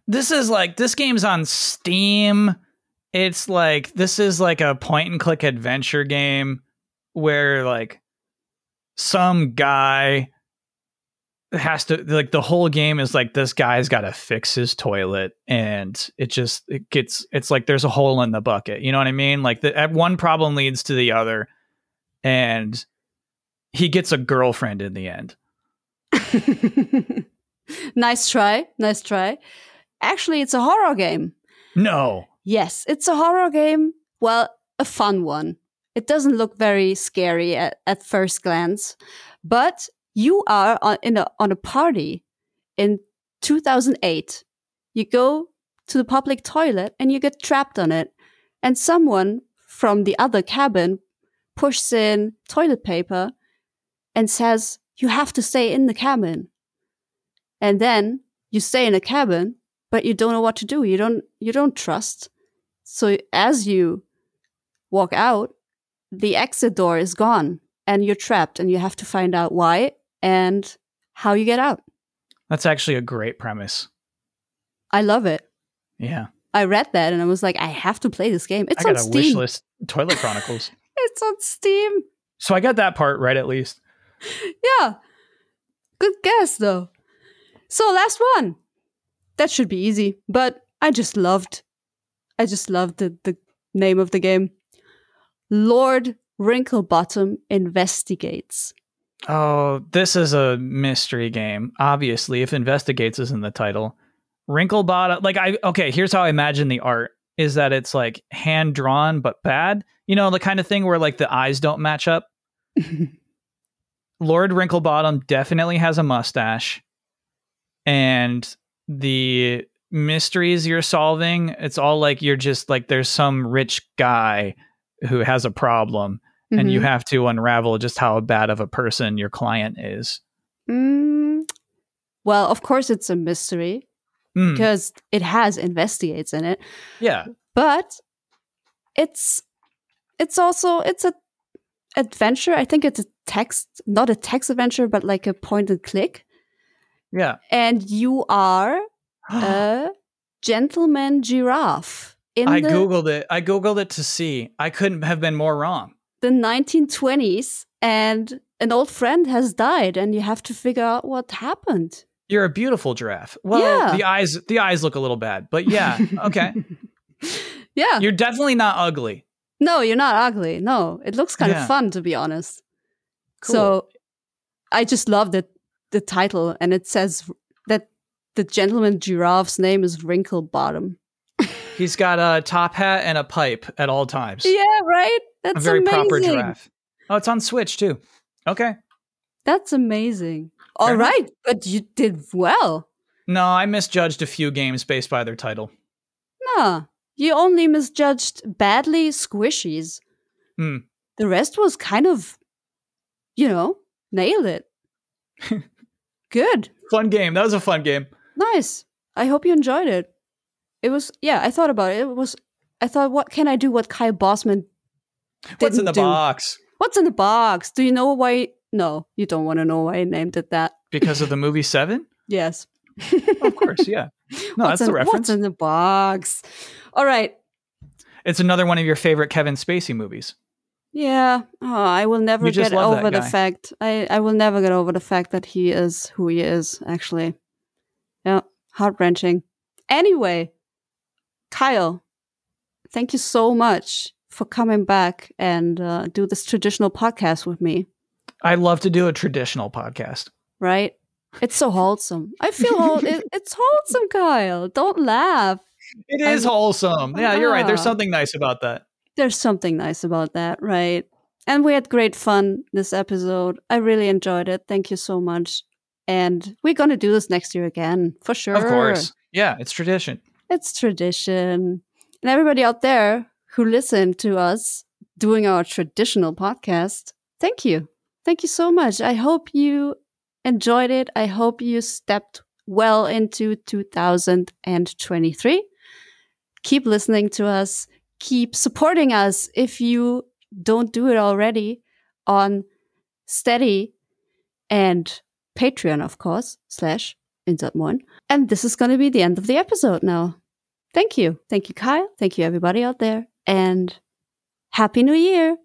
This is like this game's on Steam. It's like this is like a point and click adventure game where like some guy has to like the whole game is like this guy's got to fix his toilet and it just it gets it's like there's a hole in the bucket. You know what I mean? Like that one problem leads to the other and he gets a girlfriend in the end. (laughs) nice try. Nice try. Actually, it's a horror game. No. Yes, it's a horror game. Well, a fun one. It doesn't look very scary at, at first glance, but you are on, in a, on a party in 2008. You go to the public toilet and you get trapped on it, and someone from the other cabin pushes in toilet paper and says, You have to stay in the cabin. And then you stay in a cabin, but you don't know what to do. You don't you don't trust. So as you walk out, the exit door is gone and you're trapped and you have to find out why and how you get out. That's actually a great premise. I love it. Yeah. I read that and I was like, I have to play this game. It's I on a Steam. wish list. Toilet Chronicles. (laughs) It's on Steam. so I got that part right at least. (laughs) Yeah. Good guess though. So last one. That should be easy, but I just loved I just loved the, the name of the game. Lord Wrinklebottom investigates. Oh, this is a mystery game. Obviously, if investigates is in the title. Wrinkle bottom like I okay, here's how I imagine the art is that it's like hand drawn but bad. You know, the kind of thing where like the eyes don't match up. (laughs) Lord Wrinklebottom definitely has a mustache. And the mysteries you're solving, it's all like you're just like there's some rich guy who has a problem and you Mhm. have to unravel just how bad of a person your client is. Mm, well, of course it's a mystery Mm, because it has investigates in it, yeah. but it's it's also it's a adventure. I think it's a text, not a text adventure, but like a point and click. Yeah. And you are a (gasps) gentleman giraffe in I the, googled it. I googled it to see. I couldn't have been more wrong. the 1920s, and an old friend has died, and you have to figure out what happened. You're a beautiful giraffe. Well, Yeah. the eyes the eyes look a little bad, but yeah, okay. (laughs) yeah. You're definitely not ugly. No, you're not ugly. No, it looks kind Yeah. of fun to be honest. Cool. So I just love the the title, and it says that the gentleman giraffe's name is Wrinkle Bottom. (laughs) He's got a top hat and a pipe at all times. Yeah, right. That's a very amazing. proper giraffe. Oh, it's on Switch too. Okay. That's amazing. All Fair enough. right, but you did well. No, I misjudged a few games based by their title. Nah, you only misjudged badly squishies. Hmm. The rest was kind of, you know, nailed it. Good. (laughs) Fun game. That was a fun game. Nice. I hope you enjoyed it. It was, yeah, I thought about it. It was, I thought, what can I do what Kyle Bosman What's in the do? box? What's in the box? Do you know why? No, you don't want to know why I named it that. Because of the movie Seven? Yes. Of course, yeah. (laughs) No, what's that's in, the reference. What's in the box? All right. It's another one of your favorite Kevin Spacey movies. Yeah. Oh, I will never get over the fact. I, I will never get over the fact that he is who he is, actually. Yeah. Heart wrenching. Anyway, Kyle, thank you so much for coming back and uh, do this traditional podcast with me, I love to do a traditional podcast. right? It's so wholesome. I feel whole- it, (laughs) it's wholesome, Kyle. Don't laugh. It is I'm- wholesome. Yeah, you're right. There's Ah. something nice about that. There's something nice about that, right? And we had great fun this episode. I really enjoyed it. Thank you so much. And we're going to do this next year again, for sure. Of course. Yeah, it's tradition. It's tradition. And everybody out there who listened to us doing our traditional podcast, thank you. Thank you so much. I hope you enjoyed it. I hope you stepped well into 2023. Keep listening to us. Keep supporting us if you don't do it already on Steady and Patreon, of course, slash Insert Moin. And this is going to be the end of the episode now. Thank you. Thank you, Kyle. Thank you, everybody out there. And Happy New Year.